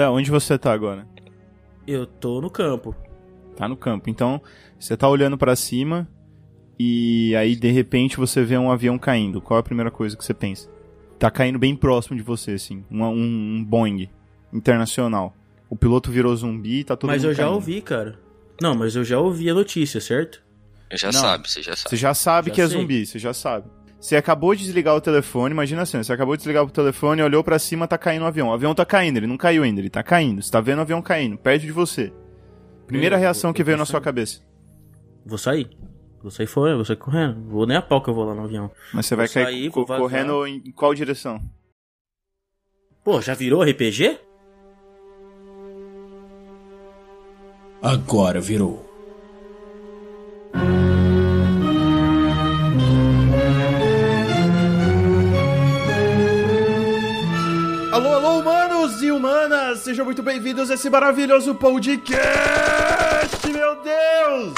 Léo, onde você tá agora? Eu tô no campo. Tá no campo. Então, você tá olhando pra cima e aí de repente você vê um avião caindo. Qual é a primeira coisa que você pensa? Tá caindo bem próximo de você, assim. Um, um, um Boeing internacional. O piloto virou zumbi e tá todo Mas mundo eu já caindo. ouvi, cara. Não, mas eu já ouvi a notícia, certo? Já Não. sabe, você já sabe. Você já sabe Já que é sei. zumbi, você já sabe. Você acabou de desligar o telefone, imagina assim, você acabou de desligar o telefone, olhou pra cima, tá caindo o avião. O avião tá caindo, ele não caiu ainda, ele tá caindo. Você tá vendo o avião caindo, perto de você. Primeira Eu- reação eu- que eu veio na sua saindo. cabeça. Vou sair. Vou sair fora, vou sair correndo. Vou nem a pau que eu vou lá no avião. Mas você vai Vou cair sair, co- vou vazar. correndo em qual direção? Pô, já virou RPG? Agora virou. E humanas! Sejam muito bem-vindos a esse maravilhoso podcast, meu Deus!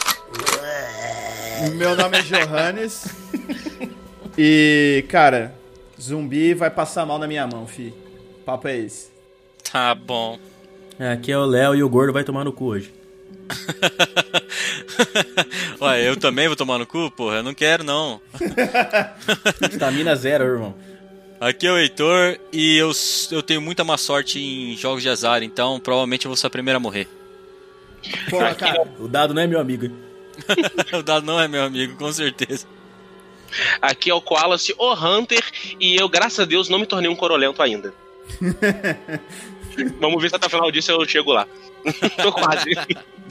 Meu nome é Johannes. e, cara, zumbi vai passar mal na minha mão, fi. Papo é esse. Tá bom. É, aqui é o Léo e o gordo vai tomar no cu hoje. Ué, eu também vou tomar no cu, porra? Eu não quero, não. Estamina zero, irmão. Aqui é o Heitor e eu, eu tenho muita má sorte em jogos de azar, então provavelmente eu vou ser a primeira a morrer. Porra, cara. O dado não é meu amigo. hein? o Dado não é meu amigo, com certeza. Aqui é o Koalace, o Hunter, e eu, graças a Deus, não me tornei um corolento ainda. Vamos ver se até o final disso eu chego lá. Tô quase.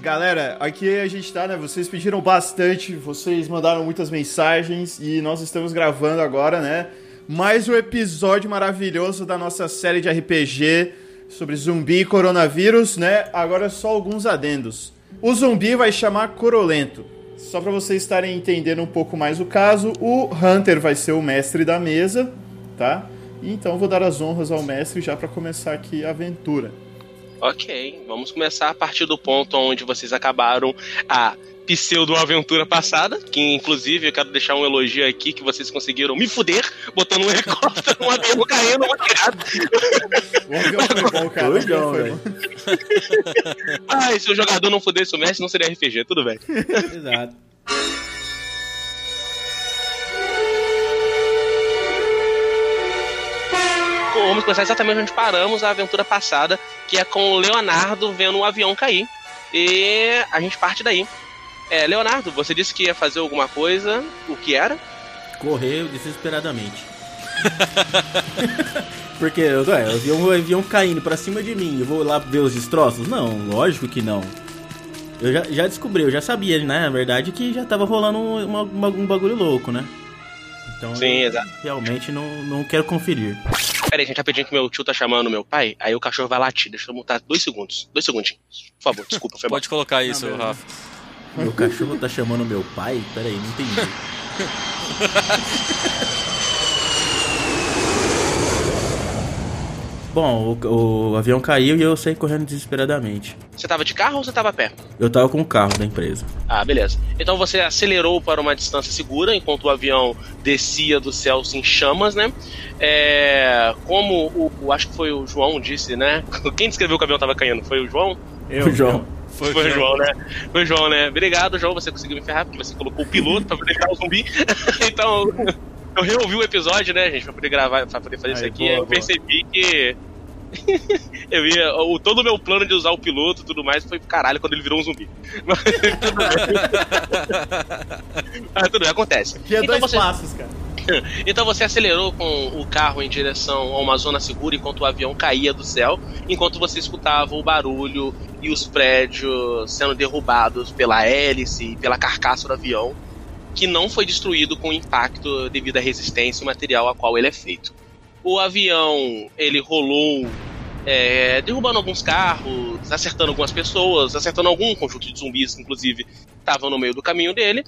Galera, aqui a gente tá, né? Vocês pediram bastante, vocês mandaram muitas mensagens e nós estamos gravando agora, né? Mais um episódio maravilhoso da nossa série de RPG sobre zumbi e coronavírus, né? Agora só alguns adendos. O zumbi vai chamar Corolento. Só pra vocês estarem entendendo um pouco mais o caso, o Hunter vai ser o mestre da mesa, tá? Então vou dar as honras ao mestre já pra começar aqui a aventura. ok, vamos começar a partir do ponto onde vocês acabaram a pseudo-aventura passada, que inclusive eu quero deixar um elogio aqui que vocês conseguiram me fuder, botando um helicóptero, um avião caindo, uma tirada. O avião foi bom, cara. velho. Ai, se o jogador não fudesse o mestre, não seria RPG, tudo bem. Exato. Vamos começar exatamente onde paramos a aventura passada, que é com o Leonardo vendo um avião cair. E a gente parte daí. É, Leonardo, você disse que ia fazer alguma coisa. O que era? Correu desesperadamente. Porque ué, eu vi um avião caindo pra cima de mim, eu vou lá ver os destroços? Não, lógico que não. Eu já, já descobri, eu já sabia, né? Na verdade, que já tava rolando um, uma- uma- um bagulho louco, né? Então Sim, eu exato. realmente não, não quero conferir. Pera aí, gente, rapidinho que meu tio tá chamando meu pai. Aí o cachorro vai latir. Deixa eu mutar dois segundos. Dois segundinhos. Por favor, desculpa, foi mal. Pode colocar isso, beleza. Rafa. Meu cachorro tá chamando meu pai? Peraí, não entendi. Bom, o, o avião caiu e eu saí correndo desesperadamente. Você tava de carro ou você tava a pé? Eu tava com o carro da empresa. Ah, beleza. Então você acelerou para uma distância segura enquanto o avião descia do céu em chamas, né? É, como o, o- acho que foi o João disse, né? Quem descreveu que o avião tava caindo? Foi o João? Eu, o João. Foi, o João, né? Foi o João, né? Obrigado, João. Você conseguiu me ferrar porque você colocou o piloto pra poder virar o zumbi. então, eu reouvi o episódio, né, gente, pra poder gravar, pra poder fazer isso Aí, aqui. boa, eu boa. percebi que. eu ia. O, todo o meu plano de usar o piloto e tudo mais foi pro caralho quando ele virou um zumbi. Mas tudo bem. Ah, tudo bem, acontece. É Então dois você- passos, cara. então você acelerou com o carro em direção a uma zona segura enquanto o avião caía do céu, enquanto você escutava o barulho e os prédios sendo derrubados pela hélice e pela carcaça do avião, que não foi destruído com impacto devido à resistência e material a qual ele é feito. O avião ele rolou é, derrubando alguns carros, acertando algumas pessoas, acertando algum conjunto de zumbis, inclusive estavam no meio do caminho dele.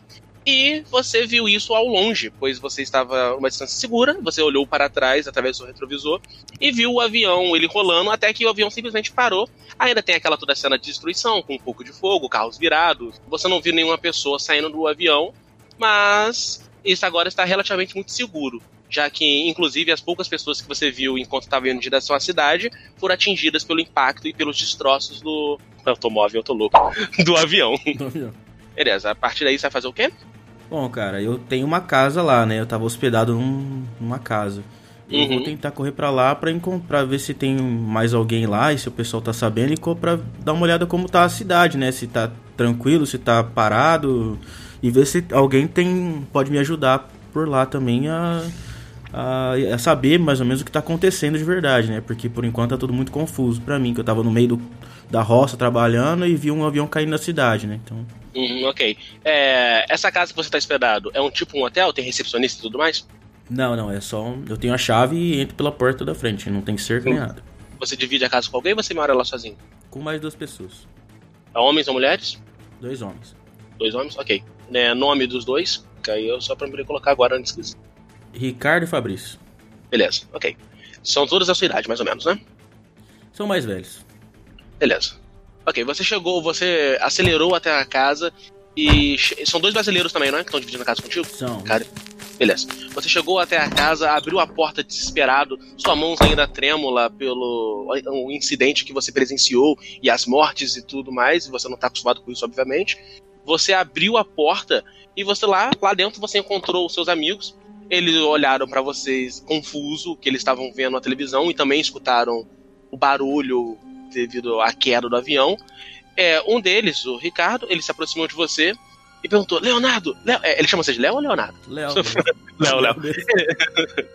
E você viu isso ao longe, pois você estava a uma distância segura, você olhou para trás através do seu retrovisor e viu o avião ele rolando até que o avião simplesmente parou. Ainda tem aquela toda cena de destruição com um pouco de fogo, carros virados. Você não viu nenhuma pessoa saindo do avião, mas isso agora está relativamente muito seguro. Já que, inclusive, as poucas pessoas que você viu enquanto estava indo em direção à cidade foram atingidas pelo impacto e pelos destroços do automóvel, eu tô louco, do avião. Beleza, a partir daí você vai fazer o quê? Bom, cara, eu tenho uma casa lá, né? Eu tava hospedado num, numa casa. Eu Uhum. vou tentar correr pra lá pra, encon- pra ver se tem mais alguém lá e se o pessoal tá sabendo e pra dar uma olhada como tá a cidade, né? Se tá tranquilo, se tá parado e ver se alguém tem pode me ajudar por lá também a, a, a saber mais ou menos o que tá acontecendo de verdade, né? Porque por enquanto tá tudo muito confuso pra mim, que eu tava no meio do, da roça trabalhando e vi um avião caindo na cidade, né? Então, Uhum, ok. É, essa casa que você está hospedado é um tipo um hotel? Tem recepcionista e tudo mais? não, não, é só eu tenho a chave e entro pela porta da frente, não tem cerca nem nada. Você divide a casa com alguém ou você mora lá sozinho? Com mais duas pessoas, É homens ou mulheres? dois homens. Dois homens? Ok. É, nome dos dois? Que aí eu só pra me colocar agora antes que... Ricardo e Fabrício. Beleza, ok. São todas da sua idade, mais ou menos, né? São mais velhos. Beleza. Ok, você chegou, você acelerou até a casa e. São dois brasileiros também, não é? Que estão dividindo a casa contigo? São. Cara, beleza. Você chegou até a casa, abriu a porta desesperado, sua mão ainda trêmula pelo o incidente que você presenciou e as mortes e tudo mais, e você não tá acostumado com isso, obviamente. Você abriu a porta e você lá, lá dentro você encontrou os seus amigos. Eles olharam pra vocês confuso, que eles estavam vendo a televisão e também escutaram o barulho devido à queda do avião. É, um deles, o Ricardo, ele se aproximou de você e perguntou: Leonardo, Leo, é, ele chama você de Léo ou Leonardo? Léo. Léo, Léo.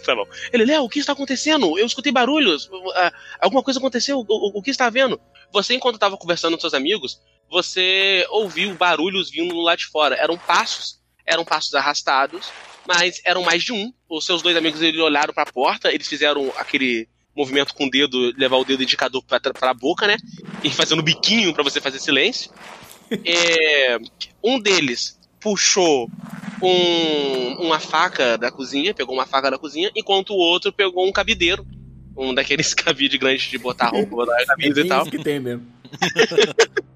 Tá bom. Ele, Léo, o que está acontecendo? Eu escutei barulhos. Ah, Alguma coisa aconteceu? O, o- o que está havendo? Você, enquanto estava conversando com seus amigos, você ouviu barulhos vindo lá de fora. Eram passos. Eram passos arrastados, mas eram mais de um. Os seus dois amigos eles olharam para a porta, eles fizeram aquele movimento com o dedo, levar o dedo indicador para a boca, né? E fazendo biquinho para você fazer silêncio. É, um deles puxou um- uma faca da cozinha, pegou uma faca da cozinha, enquanto o outro pegou um cabideiro. Um daqueles cabides grandes de botar roupa, botar camisa e tal. Que tem mesmo.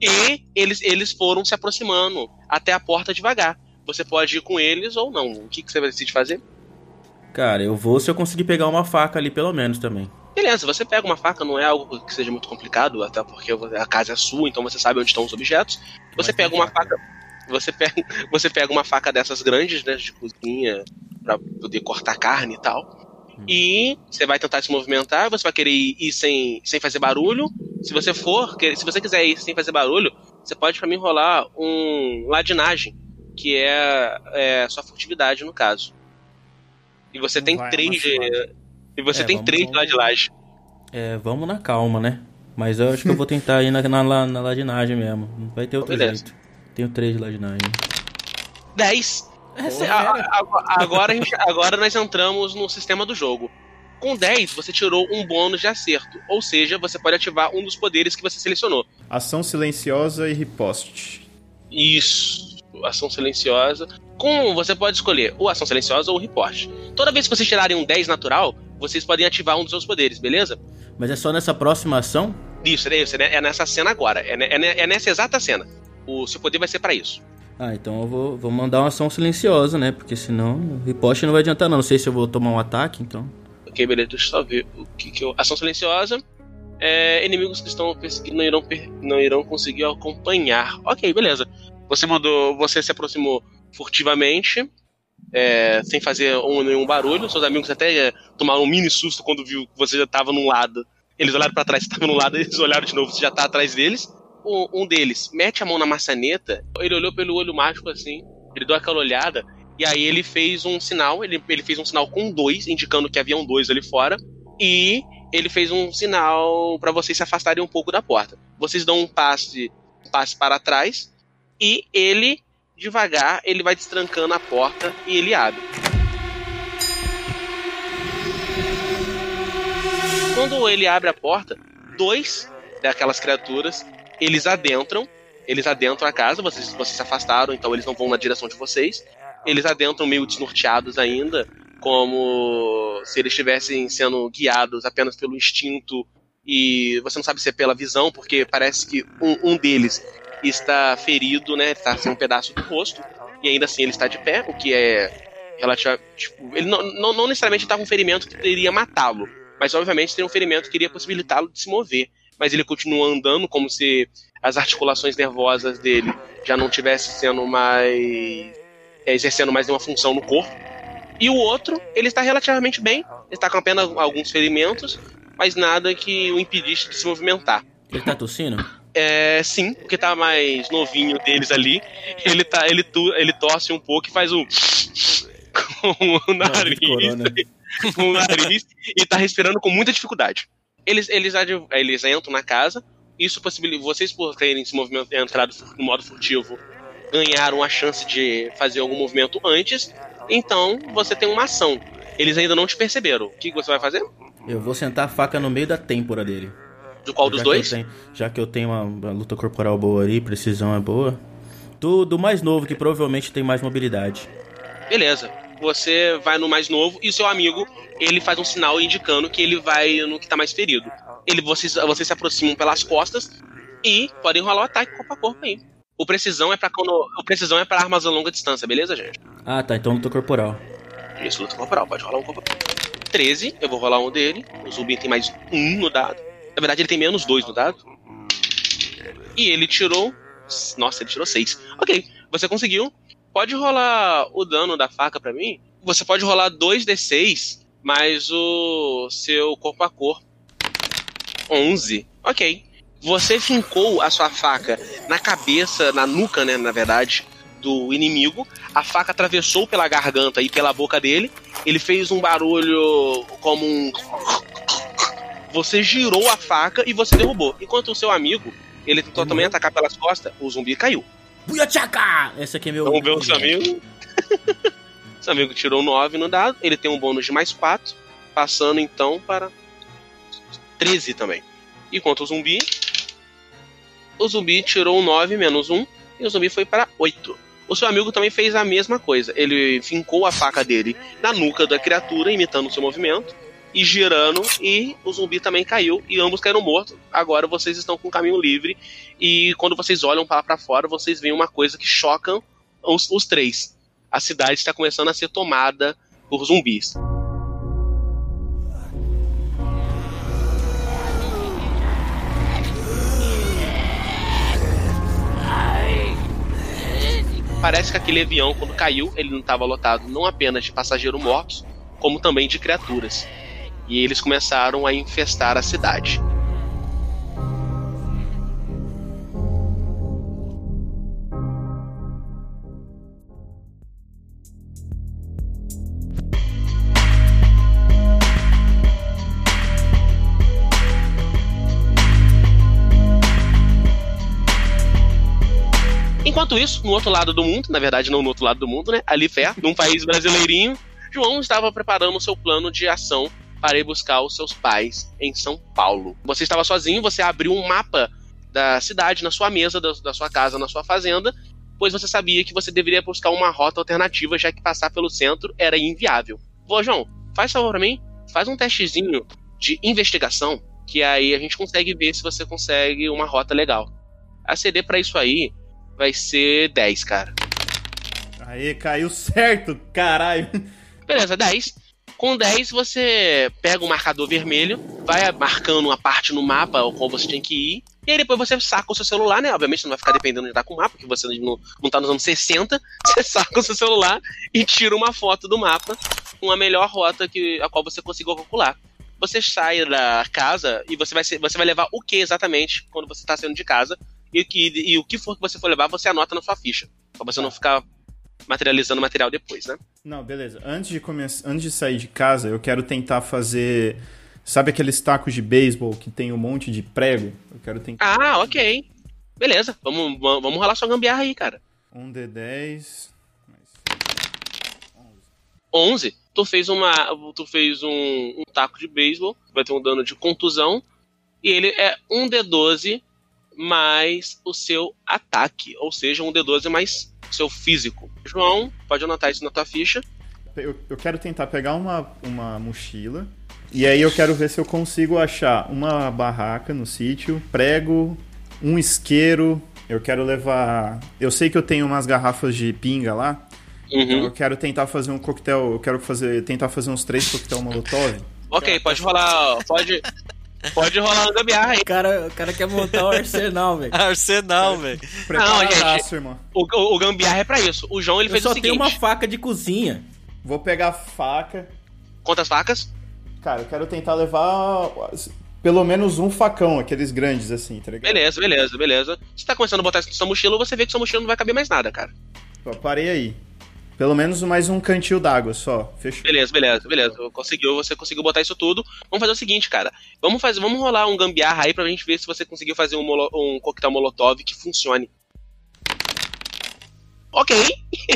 E eles, eles foram se aproximando até a porta devagar. Você pode ir com eles ou não. O que, que você vai decidir fazer? Cara, eu vou se eu conseguir pegar uma faca ali pelo menos também. Beleza, você pega uma faca, não é algo que seja muito complicado, até porque a casa é sua, então você sabe onde estão os objetos. Você Mas pega uma faca. Você pega, você pega uma faca dessas grandes, né, de cozinha, pra poder cortar carne e tal. E você vai tentar se movimentar, você vai querer ir, sem, sem fazer barulho. Se você for, se você quiser ir sem fazer barulho, você pode pra mim rolar um ladinagem, que é, é sua furtividade no caso. E você tem Vai, três de, e você É, tem vamos- três de vamos- ladinagem. É, vamos na calma, né? Mas eu acho que eu vou tentar ir na, na, na, na ladinagem mesmo. Não vai ter outro Beleza. jeito. Tenho três de ladinagem. 10. Essa é A- a- agora, a gente- agora nós entramos no sistema do jogo. Com 10, você tirou um bônus de acerto. Ou seja, você pode ativar um dos poderes que você selecionou. Ação silenciosa e riposte. Isso. Ação silenciosa. Com você pode escolher ou ação silenciosa ou reporte. Toda vez que vocês tirarem um 10 natural, vocês podem ativar um dos seus poderes, beleza? Mas é só nessa próxima ação? Isso, é isso. É nessa cena agora. É, é é nessa exata cena. O seu poder vai ser pra isso. Ah, então eu vou, vou mandar uma ação silenciosa, né? Porque senão o riposte não vai adiantar não. Não sei se eu vou tomar um ataque, então. Ok, beleza, deixa eu só ver o que, que eu. Ação silenciosa. É, inimigos que estão perseguindo não irão, per- não irão conseguir acompanhar. Ok, beleza. Você mandou. Você se aproximou furtivamente. é, sem fazer um, nenhum barulho. Seus amigos até é, tomaram um mini susto quando viu que você já tava num lado. Eles olharam pra trás, você tava no lado, eles olharam de novo, você já tá atrás deles. Um, um deles mete a mão na maçaneta, ele olhou pelo olho mágico assim, ele deu aquela olhada, e aí ele fez um sinal, ele, ele fez um sinal com dois, indicando que havia um dois ali fora, e ele fez um sinal pra vocês se afastarem um pouco da porta. Vocês dão um passe, um passe para trás, e ele, devagar, ele vai destrancando a porta e ele abre. Quando ele abre a porta, dois daquelas criaturas, eles adentram, eles adentram a casa, vocês, vocês se afastaram, então eles não vão na direção de vocês. Eles adentram meio desnorteados ainda, como se eles estivessem sendo guiados apenas pelo instinto e você não sabe se é pela visão, porque parece que um, um deles está ferido, né? Está sem um pedaço do rosto e ainda assim ele está de pé, o que é relativa, tipo, ele não, não, não necessariamente com um ferimento que teria matá-lo, mas obviamente teria um ferimento que iria possibilitá-lo de se mover. Mas ele continua andando como se as articulações nervosas dele já não tivessem sendo mais. É, exercendo mais nenhuma função no corpo. E o outro, ele está relativamente bem, está com apenas alguns ferimentos, mas nada que o impedisse de se movimentar. Ele tá tossindo? É, sim, porque tá mais novinho deles ali. Ele tá, ele, tu, ele tosse um pouco e faz um com o nariz, com o nariz e tá respirando com muita dificuldade. Eles, eles, eles entram na casa. Isso possibilita vocês por terem se movimento entrado no modo furtivo ganharam a chance de fazer algum movimento antes. Então você tem uma ação. Eles ainda não te perceberam. O que você vai fazer? Eu vou sentar a faca no meio da têmpora dele. Do qual dos dois? tenho- já que eu tenho uma, uma luta corporal boa ali, precisão é boa. Do, do mais novo, que provavelmente tem mais mobilidade. Beleza. Você vai no mais novo e o seu amigo, ele faz um sinal indicando que ele vai no que tá mais ferido. Ele, vocês, vocês se aproximam pelas costas e podem rolar o ataque corpo a corpo aí. O precisão é para quando o precisão é para armas a longa distância, beleza, gente? Ah, tá, então luta corporal. Isso, luta corporal, pode rolar um corpo a corpo. 13, eu vou rolar um dele. O Zubin tem mais um no dado. Na verdade, ele tem menos dois no dado. E ele tirou. Nossa, ele tirou 6. Ok, você conseguiu. Pode rolar o dano da faca pra mim? Você pode rolar 2d6, mais o seu corpo a corpo. 11. Ok. Você fincou a sua faca na cabeça, na nuca, né, na verdade, do inimigo. A faca atravessou pela garganta e pela boca dele. Ele fez um barulho como um. Você girou a faca e você derrubou. Enquanto o seu amigo, ele tentou também atacar pelas costas, o zumbi caiu. Buiachaca! Esse aqui é meu. Vamos ver o seu amigo. seu amigo tirou 9 no dado. Ele tem um bônus de mais 4. Passando então para 13 também. Enquanto o zumbi. O zumbi tirou 9 menos 1. E o zumbi foi para 8. O seu amigo também fez a mesma coisa. Ele fincou a faca dele na nuca da criatura, imitando o seu movimento. E girando, e o zumbi também caiu, e ambos caíram mortos. Agora vocês estão com o caminho livre, e quando vocês olham para fora, vocês veem uma coisa que choca os, os três. A cidade está começando a ser tomada por zumbis. Parece que aquele avião, quando caiu, ele não estava lotado não apenas de passageiros mortos, como também de criaturas. E eles começaram a infestar a cidade. Enquanto isso, no outro lado do mundo, na verdade não no outro lado do mundo, né? Ali perto, num país brasileirinho, João estava preparando o seu plano de ação para ir buscar os seus pais em São Paulo. Você estava sozinho, você abriu um mapa da cidade na sua mesa, da, da sua casa, na sua fazenda, pois você sabia que você deveria buscar uma rota alternativa, já que passar pelo centro era inviável. Vô, João, faz favor pra mim, faz um testezinho de investigação, que aí a gente consegue ver se você consegue uma rota legal. A CD para isso aí vai ser 10, cara. Aê, caiu certo, caralho. Beleza, 10. Com 10 você pega o marcador vermelho, vai marcando uma parte no mapa ao qual você tem que ir, e aí depois você saca o seu celular, né? Obviamente você não vai ficar dependendo de estar com o mapa, porque você não, não tá nos anos 60. Você saca o seu celular e tira uma foto do mapa com a melhor rota que, a qual você conseguiu calcular. Você sai da casa e você vai, ser, você vai levar o que exatamente quando você está saindo de casa, e, que, e o que for que você for levar, você anota na sua ficha. Pra você não ficar materializando material depois, né? Não, beleza. Antes de começar, antes de sair de casa, eu quero tentar fazer, sabe aqueles tacos de beisebol que tem um monte de prego? Eu quero tentar Ah, ok. Beleza, vamos, vamos vamos rolar sua gambiarra aí, cara. um D10. 11, tu fez uma. Tu fez um, um taco de beisebol, vai ter um dano de contusão. E ele é um D12 mais o seu ataque. Ou seja, um D12 mais o seu físico. João, pode anotar isso na tua ficha. Eu, eu quero tentar pegar uma, uma mochila. E aí eu quero ver se eu consigo achar uma barraca no sítio, prego, um isqueiro. Eu quero levar. Eu sei que eu tenho umas garrafas de pinga lá. Então Uhum. eu quero tentar fazer um coquetel. Eu quero fazer, tentar fazer uns três coquetel molotov. Ok, pode rolar. Pode. Pode rolar uma gambiarra aí. O cara, o cara quer montar o arsenal, velho. Arsenal, velho. Preparadaço, irmão. O, o, o gambiarra é pra isso. O João ele Eu fez só o seguinte: tenho uma faca de cozinha. Vou pegar a faca. quantas facas? Cara, eu quero tentar levar pelo menos um facão, aqueles grandes assim, tá ligado? Beleza, beleza, beleza. Você tá começando a botar isso na sua mochila, você vê que sua mochila não vai caber mais nada, cara. Pô, parei aí. Pelo menos mais um cantil d'água só. Fechou. Beleza, beleza, beleza. Conseguiu, você conseguiu botar isso tudo. Vamos fazer o seguinte, cara. Vamos fazer, vamos rolar um gambiarra aí pra gente ver se você conseguiu fazer um, molo- um coquetel molotov que funcione. Ok.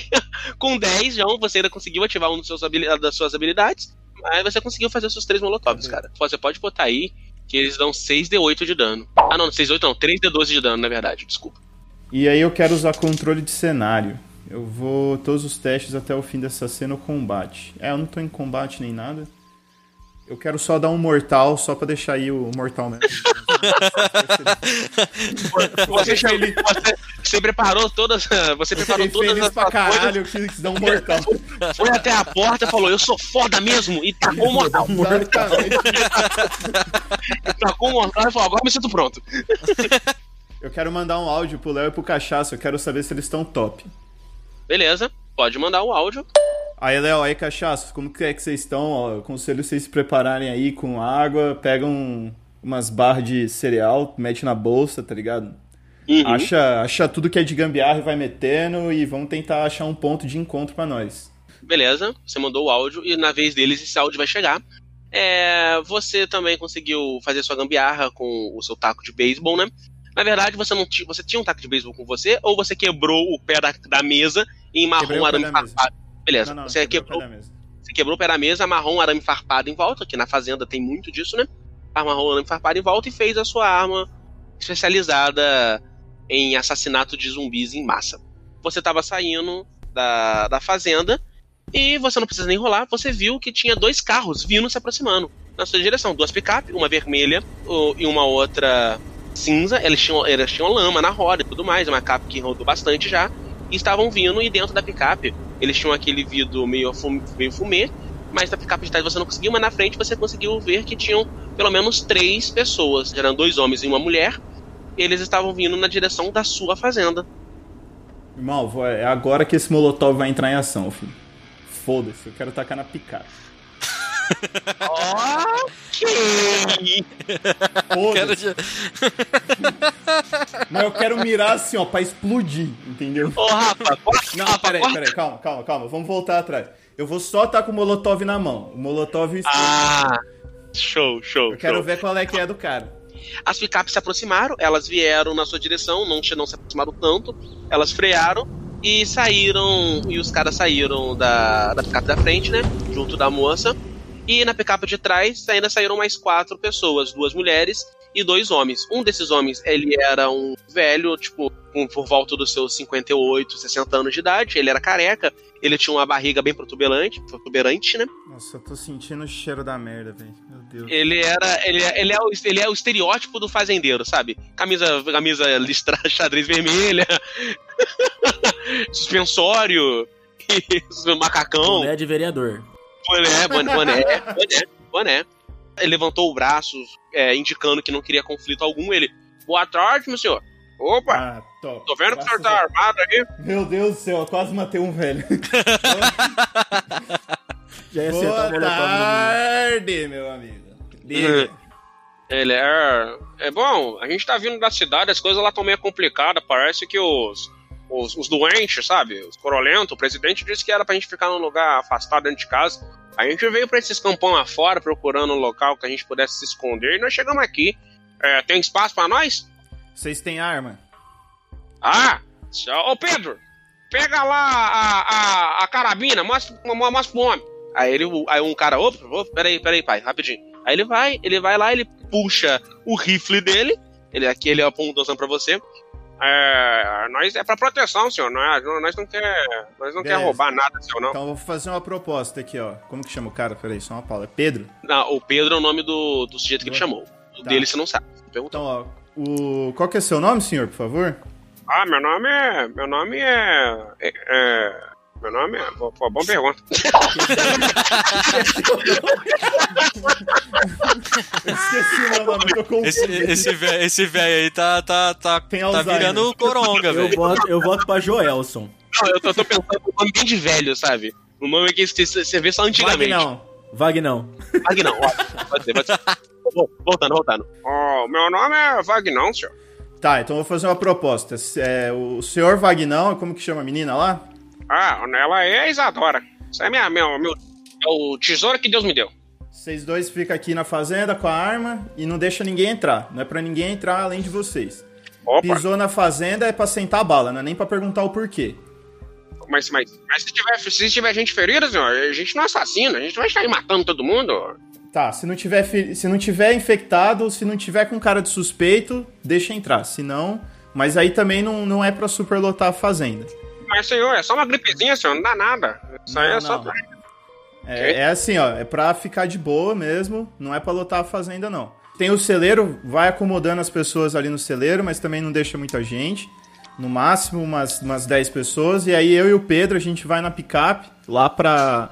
Com 10, João, você ainda conseguiu ativar um dos seus das suas habilidades. Mas você conseguiu fazer os seus três molotovs, cara. Você pode botar aí que eles dão 6d8 de dano. Ah, não, 6d8 não, 3d12 de dano, na verdade, desculpa. E aí eu quero usar controle de cenário. Eu vou todos os testes até o fim dessa cena o combate. É, eu não tô em combate nem nada. Eu quero só dar um mortal, só pra deixar aí o mortal mesmo. Você, você, você preparou todas. Você preparou Fiquei todas feliz as pra coisas. caralho, eu quis dar um mortal. Foi até a porta e falou: Eu sou foda mesmo. E tacou o mortal. Exatamente. Tacou o mortal e falou: Agora me sinto pronto. Eu quero mandar um áudio pro Léo e pro Cachaço, eu quero saber se eles estão top. Beleza, pode mandar o áudio. Aí, Léo, aí, Cachaço, como que é que vocês estão? Ó, eu aconselho vocês se prepararem aí com água, pegam umas barras de cereal, mete na bolsa, tá ligado? Uhum. Acha, acha tudo que é de gambiarra e vai metendo e vamos tentar achar um ponto de encontro pra nós. Beleza, você mandou o áudio e na vez deles esse áudio vai chegar. É, você também conseguiu fazer sua gambiarra com o seu taco de beisebol, né? Na verdade, você não você tinha um taco de beisebol com você ou você quebrou o pé da, da mesa e amarrou um o pé arame farpado? Beleza, Não, não, você quebrou você quebrou o pé da mesa, amarrou um arame farpado em volta, que na fazenda tem muito disso, né? Amarrou um arame farpado em volta e fez a sua arma especializada em assassinato de zumbis em massa. Você estava saindo da, da fazenda e você não precisa nem rolar, você viu que tinha dois carros vindo se aproximando na sua direção. Duas picape, uma vermelha e uma outra cinza. Eles tinham, eles tinham lama na roda e tudo mais, uma cap que rodou bastante já. E estavam vindo e dentro da picape eles tinham aquele vidro meio, fum, meio fumê, mas da picape de trás você não conseguiu, mas na frente você conseguiu ver que tinham pelo menos três pessoas. Eram dois homens e uma mulher. Eles estavam vindo na direção da sua fazenda. Irmão, é agora que esse molotov vai entrar em ação, filho. Foda-se, eu quero tacar na picape. Ok! Quero de- mas eu quero mirar assim, ó, pra explodir, entendeu? Ô, Rafa, Não, peraí, peraí, calma, calma, calma, vamos voltar atrás. Eu vou só estar com o molotov na mão. O molotov explode. Ah, show, show. Eu quero show. ver qual é que é do cara. As picapes se aproximaram, elas vieram na sua direção, não, não se aproximaram tanto, elas frearam e saíram, e os caras saíram da, da picape da frente, né, junto da moça, e na picape de trás ainda saíram mais quatro pessoas, duas mulheres e dois homens. Um desses homens, ele era um velho, tipo, com, por volta dos seus 58, 60 anos de idade, ele era careca, ele tinha uma barriga bem protuberante, protuberante, né, Nossa, eu tô sentindo o cheiro da merda, velho. Meu Deus. ele era. Ele, ele, é o, ele é o estereótipo do fazendeiro, sabe? Camisa, camisa listra, xadrez vermelha, suspensório, macacão, Mulher de vereador. Boné, boné, boné, boné, boné. Ele levantou o braço, é, indicando que não queria conflito algum. Ele, boa tarde, meu senhor. Opa, Ah, top. tô vendo que o senhor Graças tá a- armado aí. Meu Deus do céu, eu quase matei um velho. Já ia Boa no tarde, meu amigo. Diga. Ele é. É bom, a gente tá vindo da cidade, as coisas lá estão meio complicadas. Parece que os, os, os doentes, sabe? Os corolentos, o presidente disse que era pra gente ficar num lugar afastado dentro de casa. A gente veio pra esses campão lá fora procurando um local que a gente pudesse se esconder e nós chegamos aqui. É, tem espaço pra nós? Vocês têm arma? Ah! Ô Pedro! Pega lá a, a, a carabina, mostra, mo- mostra pro homem. Aí ele, aí um cara, opa, opa, peraí, peraí, pai, rapidinho. Aí ele vai, ele vai lá, ele puxa o rifle dele. Ele aqui ele apontando pra você. É, nós é pra proteção, senhor. Não é, nós não quer, nós não quer roubar nada, senhor, não. Então eu vou fazer uma proposta aqui, ó. Como que chama o cara? Peraí, só uma palavra. É Pedro? Não, o Pedro é o nome do, do sujeito que ele chamou. O Tá. dele você não sabe. Perguntou. Então, ó. O... Qual que é seu nome, senhor, por favor? Ah, meu nome é. Meu nome é. É. é Meu nome é. Pô, boa pergunta. Esqueci meu nome, eu tô com Esse, esse velho esse velho aí tá, tá, tá, Tem tá Alzheimer. virando coronga, Eu velho. voto, eu voto pra Joelson. Não, eu tô, tô pensando num nome bem de velho, sabe? Um nome que você- vê só antigamente. Vagnão. Vagnão. Vagnão, ó. Pode ser, pode ser. Vol- Voltando, voltando. Ó, meu nome é Vagnão, senhor. Tá, então eu vou fazer uma proposta. É, o senhor Vagnão, como que chama a menina lá? Ah, ela é a Isadora. Isso é minha, meu, meu. É o tesouro que Deus me deu. Vocês dois ficam aqui na fazenda com a arma e não deixa ninguém entrar. Não é pra ninguém entrar além de vocês. Opa, Pisou na fazenda é pra sentar a bala, não é nem pra perguntar o porquê. mas, mas, mas se, tiver, se tiver gente ferida, senhor, a gente não assassino, a gente não vai estar aí matando todo mundo. Tá, se não tiver, se não tiver infectado, se não tiver com cara de suspeito, deixa entrar. Se não, mas aí também não, não é pra superlotar a fazenda. Mas, senhor, é só uma gripezinha, senhor, não dá nada. Isso aí Não, é só. não. É, é assim, ó, é pra ficar de boa mesmo, não é pra lotar a fazenda, não. Tem o celeiro, vai acomodando as pessoas ali no celeiro, mas também não deixa muita gente. No máximo umas, umas 10 pessoas. E aí eu e o Pedro, a gente vai na picape lá pra.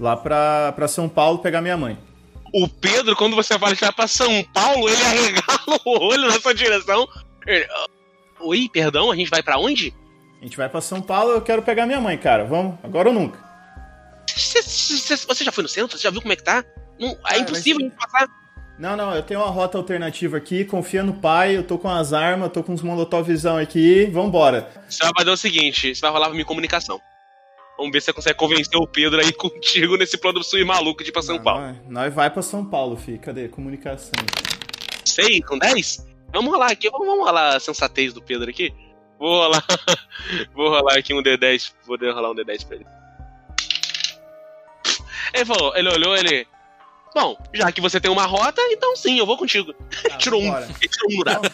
lá pra, pra São Paulo pegar minha mãe. O Pedro, quando você fala que vai pra São Paulo, ele arregala o olho na sua direção. Ele, "Ah, Oi, perdão, a gente vai pra onde? A gente vai pra São Paulo, eu quero pegar minha mãe, cara. Vamos, agora ou nunca. Você, já foi no centro? Você já viu como é que tá? Não, é impossível a gente passar. Não, não, eu tenho uma rota alternativa aqui, confia no pai, eu tô com as armas, tô com os molotovzão aqui, vambora. Você vai fazer o seguinte: você vai rolar pra mim comunicação. Vamos ver se você consegue convencer o Pedro aí contigo nesse plano sul maluco de ir pra São Paulo. Nós, vai pra São Paulo, fi. Cadê? Comunicação. Sei, com 10? Vamos rolar aqui, vamos rolar a sensatez do Pedro aqui. Vou rolar. Vou rolar aqui um D10. Vou rolar um D10 pra ele. Ele falou, ele olhou, ele. Bom, já que você tem uma rota, então sim, eu vou contigo. Tá, tirou um. tirou um dado.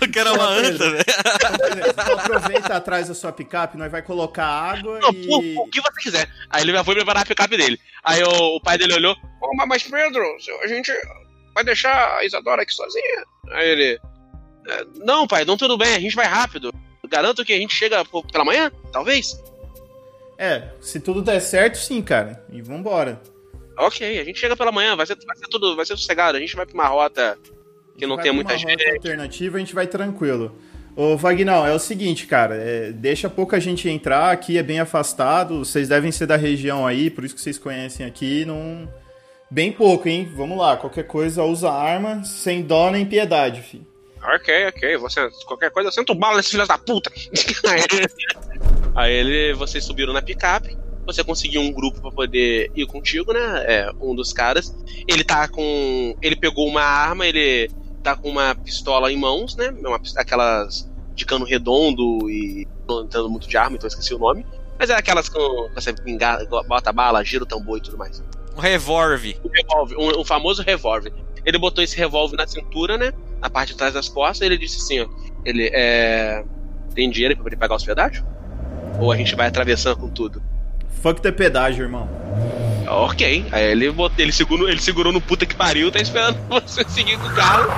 Eu quero uma anta, velho. Então, beleza. Então aproveita atrás da sua picape, nós vai colocar água Não, e. o, o que você quiser. Aí ele já foi preparar a picape dele. Aí o, o pai dele olhou. Ô, mas- mas Pedro, a gente vai deixar a Isadora aqui sozinha? Aí ele. "É, Não, pai, não tudo bem, a gente vai rápido. Garanto que a gente chega pela manhã, talvez. É, se tudo der certo, sim, cara. E vambora. Ok, a gente chega pela manhã, vai ser, vai ser tudo, vai ser sossegado. A gente vai pra uma rota que não tem muita gente. alternativa, a gente vai tranquilo. Ô, Vagnão, é o seguinte, cara, é, deixa pouca gente entrar, aqui é bem afastado, vocês devem ser da região aí, por isso que vocês conhecem aqui, não... Bem pouco, hein? Vamos lá, qualquer coisa usa arma, sem dó nem piedade, fi. Ok, ok, você, qualquer coisa, eu sento bala nesses filhos da puta. Aí ele- vocês subiram na picape. Você conseguiu um grupo pra poder ir contigo, né? É, um dos caras. Ele tá com. Ele pegou uma arma, ele tá com uma pistola em mãos, né? Uma, pis- aquelas de cano redondo e. Não entendo muito de arma, então eu esqueci o nome. Mas é aquelas com. Você pingar, bota bala, gira o tambor e tudo mais. Um revólver. Um revólver, um, um famoso revólver. Ele botou esse revólver na cintura, né? Na parte de trás das costas, e ele disse assim, ó. Ele é. Tem dinheiro pra poder pagar os pedágios? Ou a gente vai atravessando com tudo? Fuck the pedágio, irmão. Ok. Aí ele, botou, ele, segurou, ele segurou no puta que pariu, tá esperando você seguir com o carro.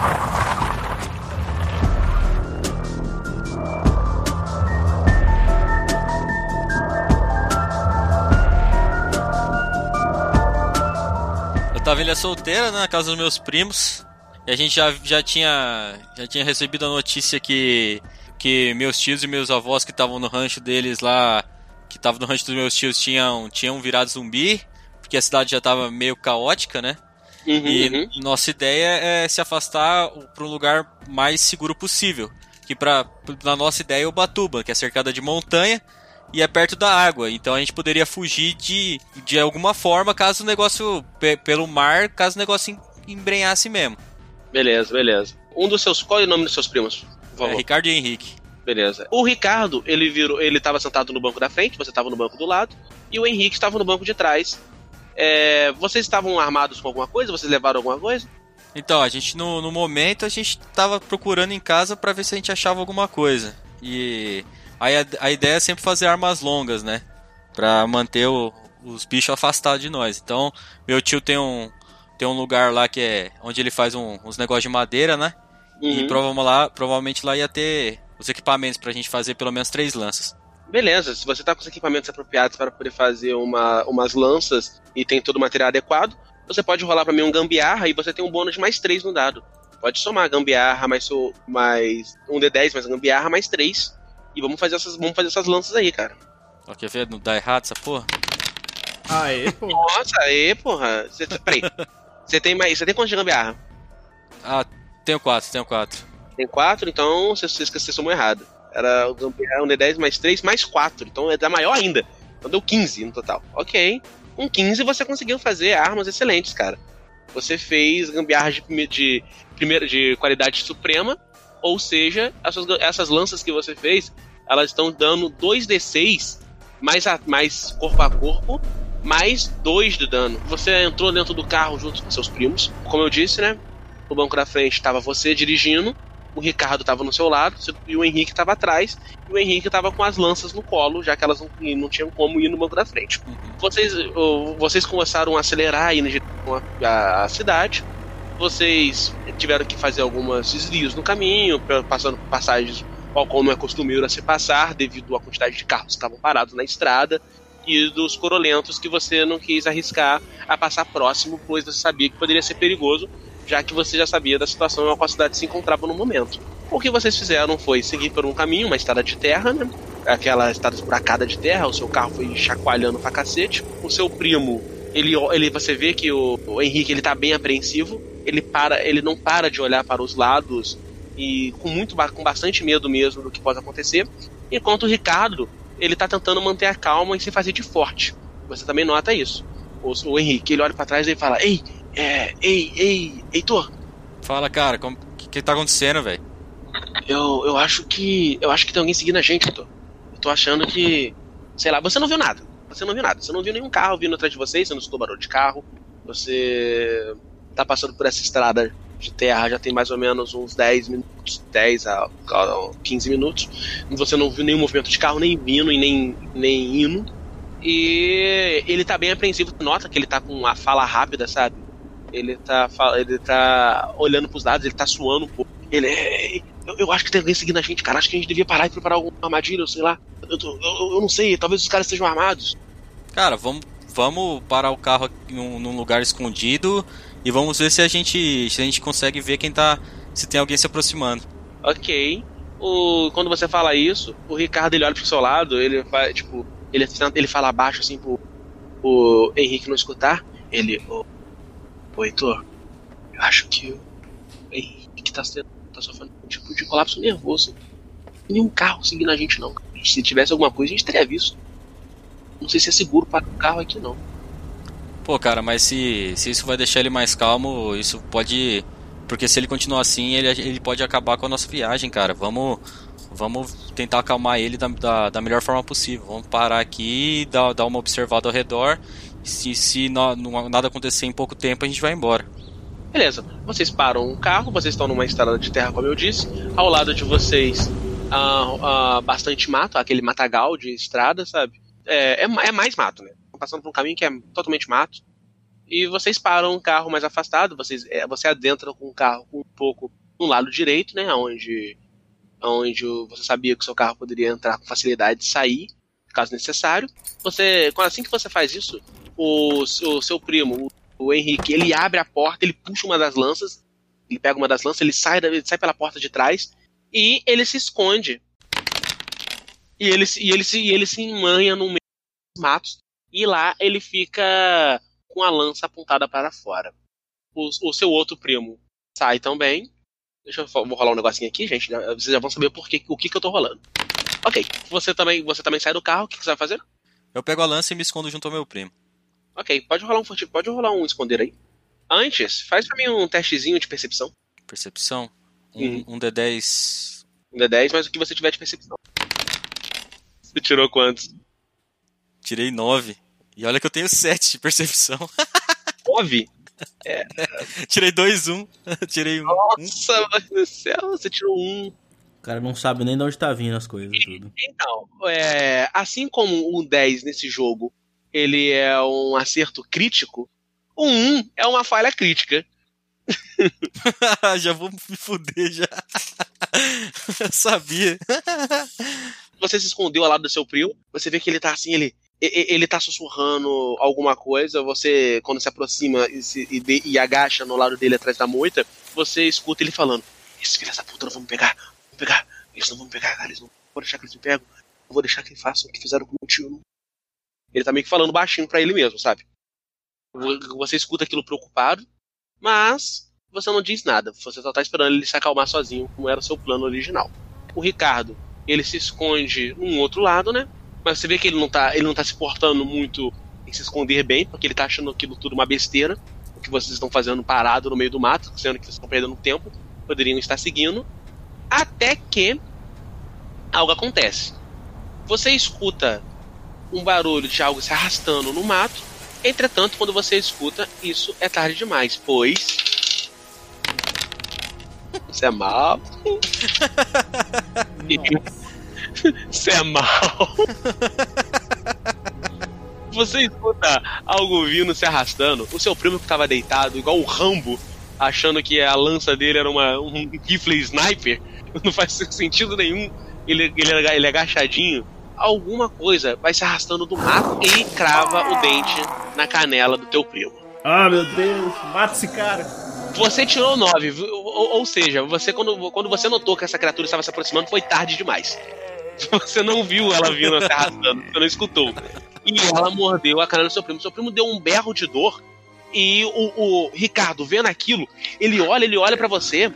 Ilha solteira, né, na casa dos meus primos. E a gente já, já tinha já tinha recebido a notícia que que meus tios e meus avós que estavam no rancho deles lá, que estavam no rancho dos meus tios tinham tinham virado zumbi, porque a cidade já tava meio caótica, né? Uhum, E uhum. nossa ideia é se afastar para um lugar mais seguro possível. Que pra, na nossa ideia é o Batuba, que é cercada de montanha e é perto da água. Então a gente poderia fugir de, de alguma forma caso o negócio. pe- pelo mar, caso o negócio em- embrenhasse mesmo. Beleza, beleza. Um dos seus. Qual é o nome dos seus primos? É. Ricardo e Henrique. Beleza. O Ricardo, ele virou. Ele tava sentado no banco da frente, você tava no banco do lado, e o Henrique estava no banco de trás. É, vocês estavam armados com alguma coisa? Vocês levaram alguma coisa? Então, a gente no, no momento a gente tava procurando em casa pra ver se a gente achava alguma coisa. E aí a, a ideia é sempre fazer armas longas, né? Pra manter o- os bichos afastados de nós. Então, meu tio tem um tem um lugar lá que é onde ele faz um- uns negócios de madeira, né? E Uhum. provavelmente lá, provavelmente lá ia ter os equipamentos pra gente fazer pelo menos três lanças. Beleza, se você tá com os equipamentos apropriados para poder fazer uma, umas lanças e tem todo o material adequado, você pode rolar para mim um gambiarra e você tem um bônus de mais 3 no dado. Pode somar gambiarra mais, mais um D10 mais gambiarra mais 3. E vamos fazer essas, vamos fazer essas lanças aí, cara. Ó, quer ver? Não dá errado essa porra? Aê, pô. Nossa, aí, porra. Cê, tá- peraí. Você tem mais. Você tem quantos de gambiarra? Ah, tenho quatro, tenho quatro. Tem 4, então você, você, você somou errado. Era o gambiarra um D10 mais 3 mais 4. Então é da maior ainda. Então deu 15 no total. Ok. Com 15 você conseguiu fazer armas excelentes, cara. Você fez gambiarras de, de, primeira, de qualidade suprema. Ou seja, essas, essas lanças que você fez, elas estão dando 2d6 mais, a, mais corpo a corpo, mais 2 de dano. Você entrou dentro do carro junto com seus primos. Como eu disse, né? No banco da frente estava você dirigindo, o Ricardo estava no seu lado e o Henrique estava atrás. E o Henrique estava com as lanças no colo, já que elas não, não tinham como ir no banco da frente. Vocês, ô, vocês começaram a acelerar indo à à cidade. Vocês tiveram que fazer algumas desvios no caminho, passando por passagens qual como é costumeiro a se passar, devido à quantidade de carros que estavam parados na estrada e dos corolentos que você não quis arriscar a passar próximo, pois você sabia que poderia ser perigoso, já que você já sabia da situação em qual a cidade se encontrava no momento. O que vocês fizeram foi seguir por um caminho, uma estrada de terra, né? Aquela estrada esburacada de terra, o seu carro foi chacoalhando pra cacete. O seu primo, ele, ele você vê que o, o Henrique ele tá bem apreensivo, ele para, ele não para de olhar para os lados e com muito com bastante medo mesmo do que pode acontecer. Enquanto o Ricardo, ele tá tentando manter a calma e se fazer de forte. Você também nota isso. O, o Henrique, ele olha para trás e fala: "Ei, é, ei, ei, Heitor, Fala, cara, o que, que tá acontecendo, velho? eu, eu acho que eu acho que tem alguém seguindo a gente, Heitor. Eu tô achando que, sei lá, você não viu nada. Você não viu nada. Você não viu nenhum carro vindo atrás de vocês, você não escutou barulho de carro. Você tá passando por essa estrada de terra já tem mais ou menos uns 10 minutos, 10 a, a 15 minutos. Você não viu nenhum movimento de carro, nem vindo e nem, nem indo. E ele tá bem apreensivo, nota que ele tá com a fala rápida, sabe? Ele tá, ele tá olhando pros lados, ele tá suando um pouco. Ele. Eu, eu acho que tem alguém seguindo a gente, cara. Acho que a gente devia parar e preparar alguma armadilha, sei lá. Eu, tô- eu, eu não sei, talvez os caras estejam armados. Cara, vamos, vamos parar o carro num, num lugar escondido e vamos ver se a gente se a gente consegue ver quem tá se tem alguém se aproximando. Ok. O, quando você fala isso, o Ricardo ele olha pro seu lado, ele vai, tipo, ele, ele fala baixo assim pro, pro Henrique não escutar. Ele, ô, ô Heitor, eu acho que o Henrique tá, sendo, tá sofrendo um tipo de colapso nervoso. Nenhum carro seguindo a gente não. Se tivesse alguma coisa, a gente teria visto. Não sei se é seguro para o carro aqui não. Pô, cara, mas se, se isso vai deixar ele mais calmo, isso pode. Porque se ele continuar assim, ele, ele pode acabar com a nossa viagem, cara. Vamos, vamos tentar acalmar ele da, da, da melhor forma possível. Vamos parar aqui, dar, dar uma observada ao redor. Se, se nó- não- nada acontecer em pouco tempo, a gente vai embora. Beleza, vocês param o carro, vocês estão numa estrada de terra, como eu disse. Ao lado de vocês, ah, ah, bastante mato, aquele matagal de estrada, sabe? É, é, é mais mato, né? Passando por um caminho que é totalmente mato. E vocês param um carro mais afastado, vocês, é, você adentra com o carro um pouco no lado direito, né? Onde, onde você sabia que o seu carro poderia entrar com facilidade e sair, caso necessário. Você, assim que você faz isso, o, seu- o seu primo, o, Henrique, ele abre a porta, ele puxa uma das lanças, ele pega uma das lanças, ele sai, da- ele sai pela porta de trás e ele se esconde. E ele, e ele, se, e ele se enmanha no meio dos matos. E lá ele fica com a lança apontada para fora. O, o seu outro primo sai também. Deixa eu vou rolar um negocinho aqui, gente. já- Vocês já vão saber por que, o que, que eu tô rolando. Ok, você também, você também sai do carro, o que, que você vai fazer? Eu pego a lança e me escondo junto ao meu primo. Ok, pode rolar um furtivo, pode rolar um esconder aí. Antes, faz pra mim um testezinho de percepção. Percepção. Um, Uhum. um D10. Um D10, mas o que você tiver de percepção. Você tirou quantos? Tirei 9. E olha que eu tenho 7 de percepção. 9? Tirei 2, 1. Tirei 1. Um, Nossa, mano do céu, você tirou um. O cara não sabe nem de onde tá vindo as coisas tudo. Então, é, assim como o 10 nesse jogo, ele é um acerto crítico, o 1 é uma falha crítica. já vou me fuder já. eu sabia. você se escondeu ao lado do seu primo, você vê que ele tá assim, ele. Ele tá sussurrando alguma coisa, você, quando se aproxima e, se- e de- e agacha no lado dele atrás da moita, você escuta ele falando: Esses filhos da puta não vão me pegar, vão me pegar, eles não vão me pegar, cara, eles não vou deixar que eles me pegam, não vou deixar que eles façam o que fizeram com o tio. não." Ele tá meio que falando baixinho pra ele mesmo, sabe? Vo- Você escuta aquilo preocupado, mas você não diz nada, você só tá esperando ele se acalmar sozinho, como era o seu plano original. O Ricardo, ele se esconde num outro lado, né? Mas você vê que ele não tá, ele não tá se portando muito em se esconder bem, porque ele tá achando aquilo tudo uma besteira, o que vocês estão fazendo parado no meio do mato, sendo que vocês estão perdendo tempo, poderiam estar seguindo, até que algo acontece. Você escuta um barulho de algo se arrastando no mato, entretanto, quando você escuta, isso é tarde demais, pois isso é mal. Isso é mal. Você escuta algo vindo se arrastando. O seu primo que tava deitado, igual o Rambo, achando que a lança dele era uma, um rifle sniper. Não faz sentido nenhum. Ele, ele, é- ele é agachadinho. Alguma coisa vai se arrastando do mato e crava o dente na canela do teu primo. Ah, meu Deus, mata esse cara. Você tirou 9, ou, ou seja, você quando, quando você notou que essa criatura estava se aproximando, foi tarde demais. Você não viu ela vindo se arrastando, você não escutou. E ela mordeu a canela do seu primo. Seu primo deu um berro de dor. E o, o Ricardo, vendo aquilo, ele olha, ele olha pra você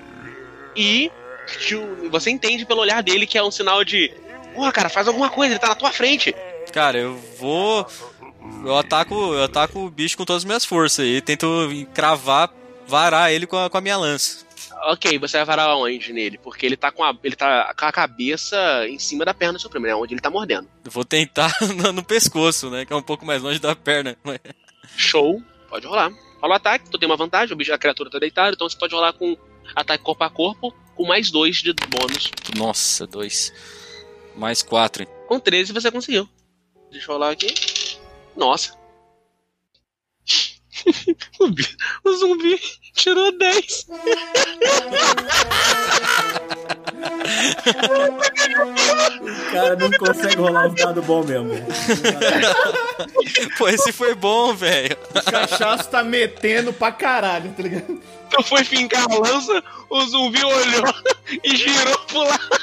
e você entende pelo olhar dele que é um sinal de. Porra, cara, faz alguma coisa, ele tá na tua frente. Cara, eu vou. Eu ataco, eu ataco o bicho com todas as minhas forças e tento cravar, varar ele com a, com a minha lança. Ok, você vai varar onde nele? Porque ele tá com a, ele tá com a cabeça em cima da perna do seu primo, né? Onde ele tá mordendo. Eu vou tentar no, pescoço, né? Que é um pouco mais longe da perna. Show, pode rolar. Rola o ataque, tu tem uma vantagem, o bicho, a criatura tá deitada, então você pode rolar com ataque corpo a corpo, com mais dois de bônus. Nossa, dois. Mais quatro. Com 13 você conseguiu. Deixa eu rolar aqui. Nossa. o, bi- o zumbi tirou 10. O cara não consegue rolar os dados bons mesmo. Pô, esse foi bom, velho. O cachaço tá metendo pra caralho, tá ligado? Tu foi fincar a lança, o zumbi olhou e girou pro lado.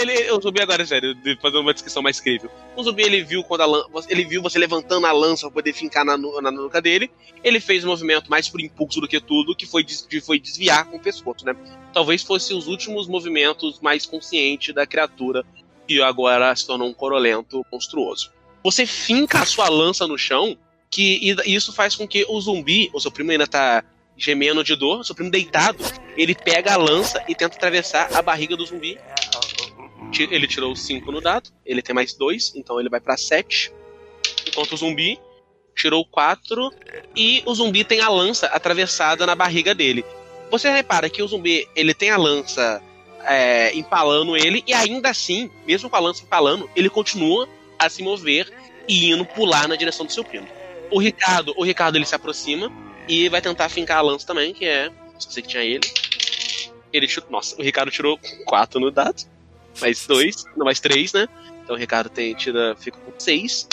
Ele, ele, o zumbi agora, sério, de fazer uma descrição mais crível. O zumbi ele viu quando lan- ele viu você levantando a lança pra poder fincar na, na nuca dele. Ele fez um movimento mais por impulso do que tudo, que foi, des- foi desviar com o pescoço, né? Talvez fosse os últimos movimentos mais conscientes da criatura que agora se tornou um corolento monstruoso. Você finca a sua lança no chão, que e isso faz com que o zumbi, o seu primo ainda tá gemendo de dor, seu primo deitado, ele pega a lança e tenta atravessar a barriga do zumbi. Ele tirou 5 no dado, ele tem mais 2, então ele vai pra 7. Enquanto o zumbi tirou 4 e o zumbi tem a lança atravessada na barriga dele. Você repara que o zumbi ele tem a lança é, empalando ele e ainda assim, mesmo com a lança empalando, ele continua a se mover e indo pular na direção do seu primo. O Ricardo, o Ricardo ele se aproxima e vai tentar fincar a lança também, que é. Esqueci que tinha ele. Ele tirou. Nossa, o Ricardo tirou 4 no dado. Mais 2, não, mais 3, né? Então o Ricardo tem, tira, fica com 6.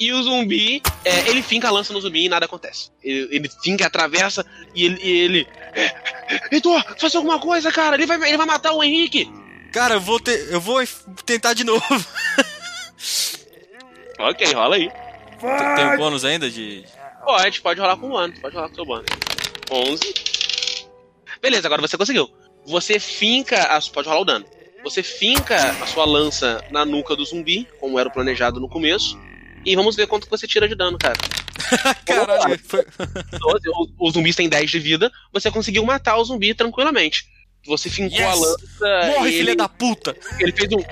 E o zumbi, é, ele finca a lança no zumbi e nada acontece. Ele, ele finca, atravessa e ele. E ele Heitor, faz alguma coisa, cara! Ele vai, ele vai matar o Henrique! Cara, eu vou, ter, eu vou tentar de novo. Ok, rola aí. Tem- Tem um bônus ainda de. Pode, pode rolar com o bônus, pode rolar com o seu bônus. 11. Beleza, agora você conseguiu. Você finca, a, pode rolar o dano. Você finca a sua lança na nuca do zumbi, como era o planejado no começo. E vamos ver quanto que você tira de dano, cara. Caralho, foi. 12, o, o zumbi tem 10 de vida, você conseguiu matar o zumbi tranquilamente. Você fincou Yes! a lança. Morre, e filha ele, da puta! ele fez um.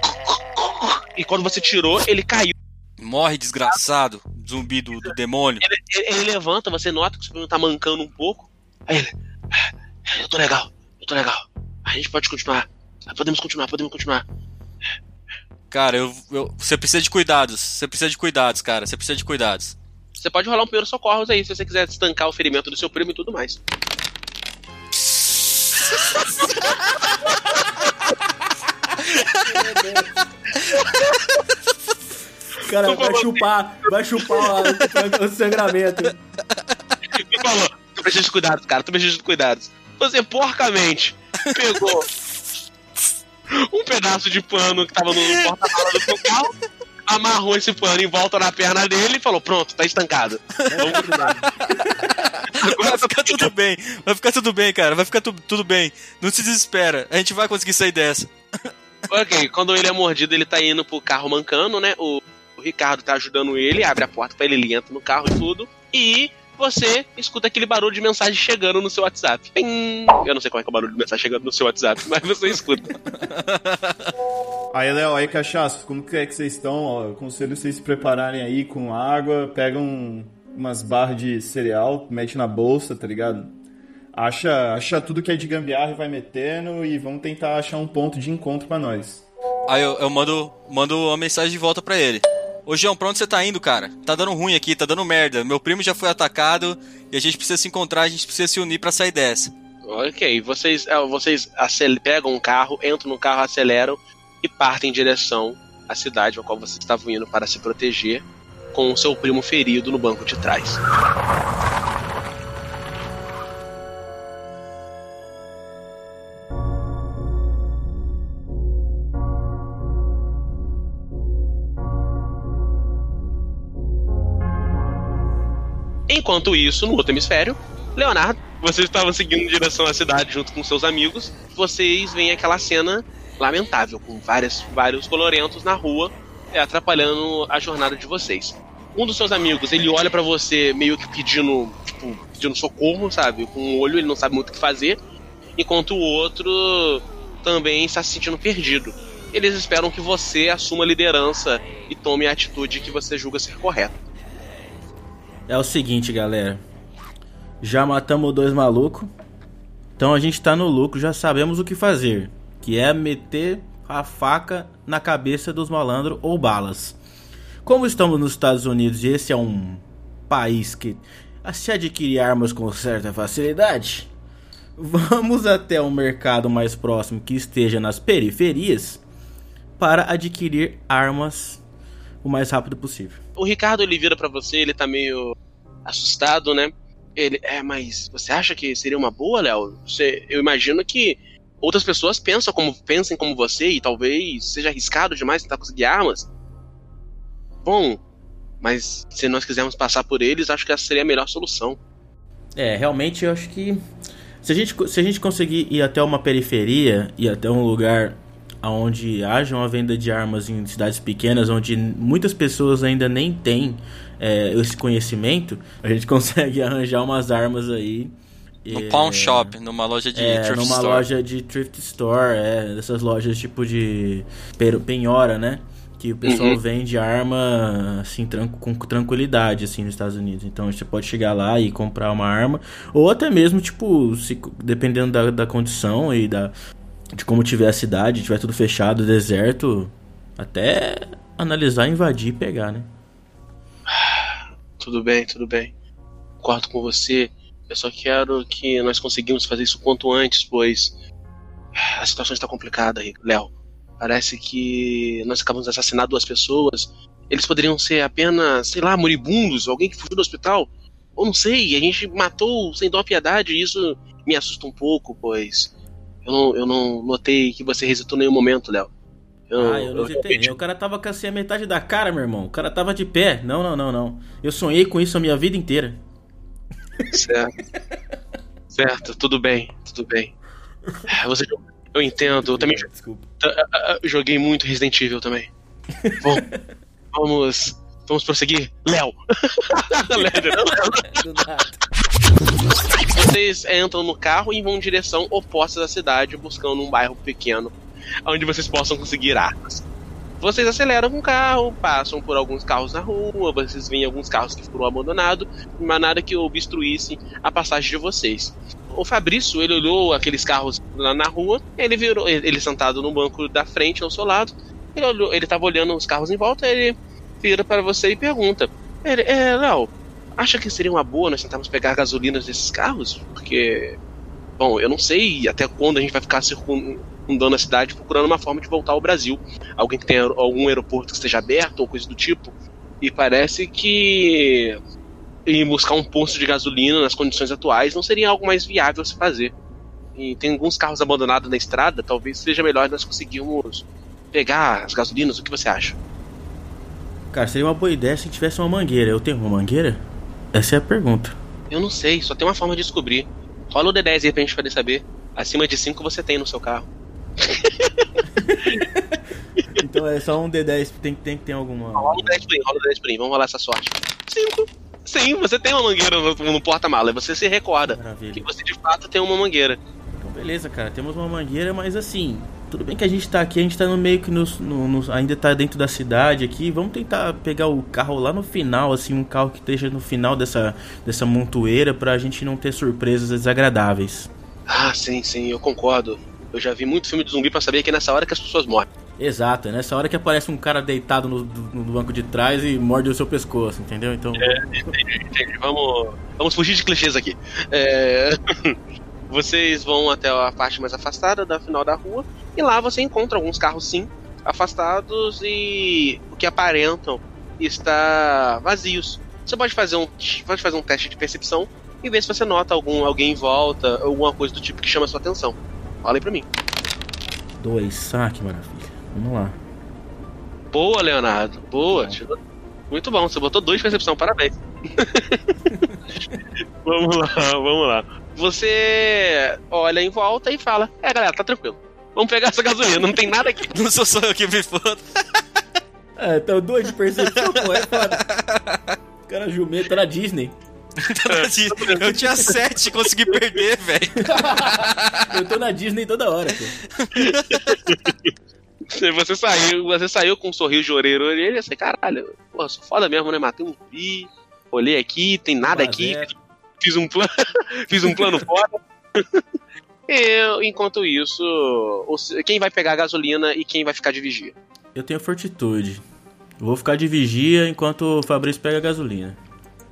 E quando você tirou, ele caiu. Morre, desgraçado. Zumbi do, do demônio. Ele, ele levanta, você nota que o seu tá mancando um pouco. Aí ele. "Ah, Eu tô legal, eu tô legal. A gente pode continuar. Podemos continuar, podemos continuar. Cara, eu, eu- você precisa de cuidados. Você precisa de cuidados, cara. Você precisa de cuidados. Você pode rolar um primeiro socorros aí, se você quiser estancar o ferimento do seu primo e tudo mais. Cara, vai chupar, vai chupar o, o sangramento. Me falou, tu precisa de cuidados, cara, tu precisa de cuidados. Você porcamente pegou um pedaço de pano que tava no porta-malas do seu carro, amarrou esse pano em volta na perna dele e falou: Pronto, tá estancado. Vai ficar tudo bem, vai ficar tudo bem, cara, vai ficar tu, tudo bem. Não se desespera, a gente vai conseguir sair dessa. Ok, quando ele é mordido, ele tá indo pro carro mancando, né? O, o Ricardo tá ajudando ele, abre a porta pra ele, ele entra no carro e tudo. E você escuta aquele barulho de mensagem chegando no seu WhatsApp. Pim! Eu não sei qual é, que é o barulho de mensagem chegando no seu WhatsApp, mas você escuta. Aí, Léo, aí, cachaça, como que é que vocês estão? Ó, eu aconselho vocês se prepararem aí com água, pegam umas barras de cereal, mete na bolsa, tá ligado? Acha, acha tudo que é de gambiarra e vai metendo e vamos tentar achar um ponto de encontro pra nós. Aí eu, eu mando, mando uma mensagem de volta pra ele. Ô João, pra onde você tá indo, cara? Tá dando ruim aqui, tá dando merda. Meu primo já foi atacado e a gente precisa se encontrar, a gente precisa se unir pra sair dessa. Ok, vocês, é, vocês pegam um carro, entram no carro, aceleram e partem em direção à cidade a qual vocês estavam indo para se proteger, com o seu primo ferido no banco de trás. Enquanto isso, no outro hemisfério, Leonardo, vocês estavam seguindo em direção à cidade junto com seus amigos. Vocês veem aquela cena lamentável, com várias, vários colorentos na rua, é, atrapalhando a jornada de vocês. Um dos seus amigos, ele olha pra você meio que pedindo, tipo, pedindo socorro, sabe? Com o olho, ele não sabe muito o que fazer. Enquanto o outro também está se sentindo perdido. Eles esperam que você assuma a liderança e tome a atitude que você julga ser correta. É o seguinte, galera. Já matamos dois malucos. Então a gente tá no lucro, já sabemos o que fazer. Que é meter a faca na cabeça dos malandros ou balas. Como estamos nos Estados Unidos e esse é um país que se adquire armas com certa facilidade, vamos até um mercado mais próximo que esteja nas periferias para adquirir armas o mais rápido possível. O Ricardo ele vira pra você, ele tá meio assustado, né? Ele, é, mas você acha que seria uma boa, Léo? Você, eu imagino que outras pessoas pensam como pensem como você e talvez seja arriscado demais tentar conseguir armas. Bom, mas se nós quisermos passar por eles, acho que essa seria a melhor solução. É, realmente eu acho que se a gente, se a gente conseguir ir até uma periferia e até um lugar onde haja uma venda de armas em cidades pequenas, onde muitas pessoas ainda nem têm é, esse conhecimento, a gente consegue arranjar umas armas aí. No é, pawn shop, numa loja de é, thrift numa store. loja de thrift store, é, dessas lojas tipo de penhora, né? Que o pessoal Uhum. vende arma assim tran- com tranquilidade assim nos Estados Unidos. Então você pode chegar lá e comprar uma arma, ou até mesmo tipo, se, dependendo da, da condição e da de como tiver a cidade, tiver tudo fechado, deserto, até analisar, invadir e pegar, né? Tudo bem, tudo bem. Concordo com você. Eu só quero que nós conseguimos fazer isso quanto antes, pois a situação está complicada, Léo. Parece que nós acabamos de assassinar duas pessoas. Eles poderiam ser apenas, sei lá, moribundos, alguém que fugiu do hospital. Ou não sei, a gente matou sem dó piedade e isso me assusta um pouco, pois eu não, eu não notei que você hesitou em nenhum momento, Léo. Ah, eu não hesitei. O cara tava com assim, a metade da cara, meu irmão. O cara tava de pé. Não, não, não, não. Eu sonhei com isso a minha vida inteira. Certo. certo, tudo bem, tudo bem. Você, eu entendo, eu também Desculpa. ah, ah, joguei muito Resident Evil também. Bom, vamos, vamos prosseguir. Léo. Léo. Vocês entram no carro e vão em direção oposta da cidade, buscando um bairro pequeno, onde vocês possam conseguir armas. Vocês aceleram com o carro, passam por alguns carros na rua, vocês veem alguns carros que foram abandonados, mas nada que obstruísse a passagem de vocês. O Fabrício, ele olhou aqueles carros lá na rua, ele virou, ele sentado no banco da frente, ao seu lado, ele olhou, ele tava olhando os carros em volta, ele vira para você e pergunta: ele, é, Léo, acha que seria uma boa nós tentarmos pegar gasolinas desses carros? Porque, bom, eu não sei até quando a gente vai ficar circun- rondando a cidade procurando uma forma de voltar ao Brasil. Alguém que tenha algum aeroporto que esteja aberto ou coisa do tipo. E parece que ir buscar um posto de gasolina nas condições atuais não seria algo mais viável se fazer. E tem alguns carros abandonados na estrada, talvez seja melhor nós conseguirmos pegar as gasolinas. O que você acha? Cara, seria uma boa ideia se tivesse uma mangueira. Eu tenho uma mangueira? Essa é a pergunta. Eu não sei, só tem uma forma de descobrir. Rola o D10 aí pra gente poder saber. Acima de 5 você tem no seu carro. Então é só um D10, tem, tem que ter alguma. Rola o 10 pra mim, rola o 10 pra mim. Vamos rolar essa sorte. 5. Sim, você tem uma mangueira no, no porta-mala. Você se recorda que Maravilha. você de fato tem uma mangueira. Então beleza, cara, temos uma mangueira, mas assim, tudo bem que a gente tá aqui, a gente tá no meio que nos, no- ainda tá dentro da cidade aqui. Vamos tentar pegar o carro lá no final, assim, um carro que esteja no final dessa, dessa montoeira pra gente não ter surpresas desagradáveis. Ah, sim, sim, eu concordo. Eu já vi muito filme de zumbi pra saber que é nessa hora que as pessoas morrem. Exato, é nessa hora que aparece um cara deitado no, no banco de trás e morde o seu pescoço, entendeu? Então. Entendi. Vamos, vamos fugir de clichês aqui. É, Vocês vão até a parte mais afastada da final da rua e lá você encontra alguns carros sim afastados e o que aparentam estar vazios. Você pode fazer um pode fazer um teste de percepção e ver se você nota algum alguém em volta, alguma coisa do tipo que chama sua atenção. Fala aí pra mim. Dois. Ah, que maravilha. Vamos lá. Boa, Leonardo. Boa. Muito bom. Você botou dois de percepção. Parabéns. vamos lá, vamos lá. Você olha em volta e fala: É, galera, tá tranquilo. Vamos pegar essa gasolina. Não tem nada aqui. Não sou só eu que me foda. É, então dois de percepção, pô, é foda. O cara jumento tá na Disney. Eu tinha sete, consegui perder, velho. Eu tô na Disney toda hora, pô. Você saiu, você saiu com um sorriso de orelha, orelha, e assim, caralho, pô, sou foda mesmo, né? Matei um pi, olhei aqui, tem nada a aqui, zero. fiz um plano, fiz um plano foda. Eu, enquanto isso, quem vai pegar a gasolina e quem vai ficar de vigia? Eu tenho fortitude. Eu vou ficar de vigia enquanto o Fabrício pega a gasolina.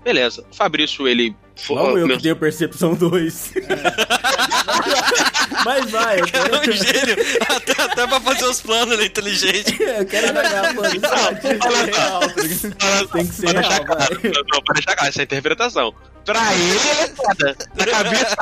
Beleza. O Fabrício, ele. Fo- Logo eu meu- que tenho percepção 2. Mas vai, eu É um quero, gênio. Até, até pra fazer os planos, ele é inteligente. eu quero ganhar, mano. Isso é tá? Tem que ser real, deixar claro, vai. não, não, pra deixar claro, essa é a interpretação. Pra ele, ele é foda. Na cabeça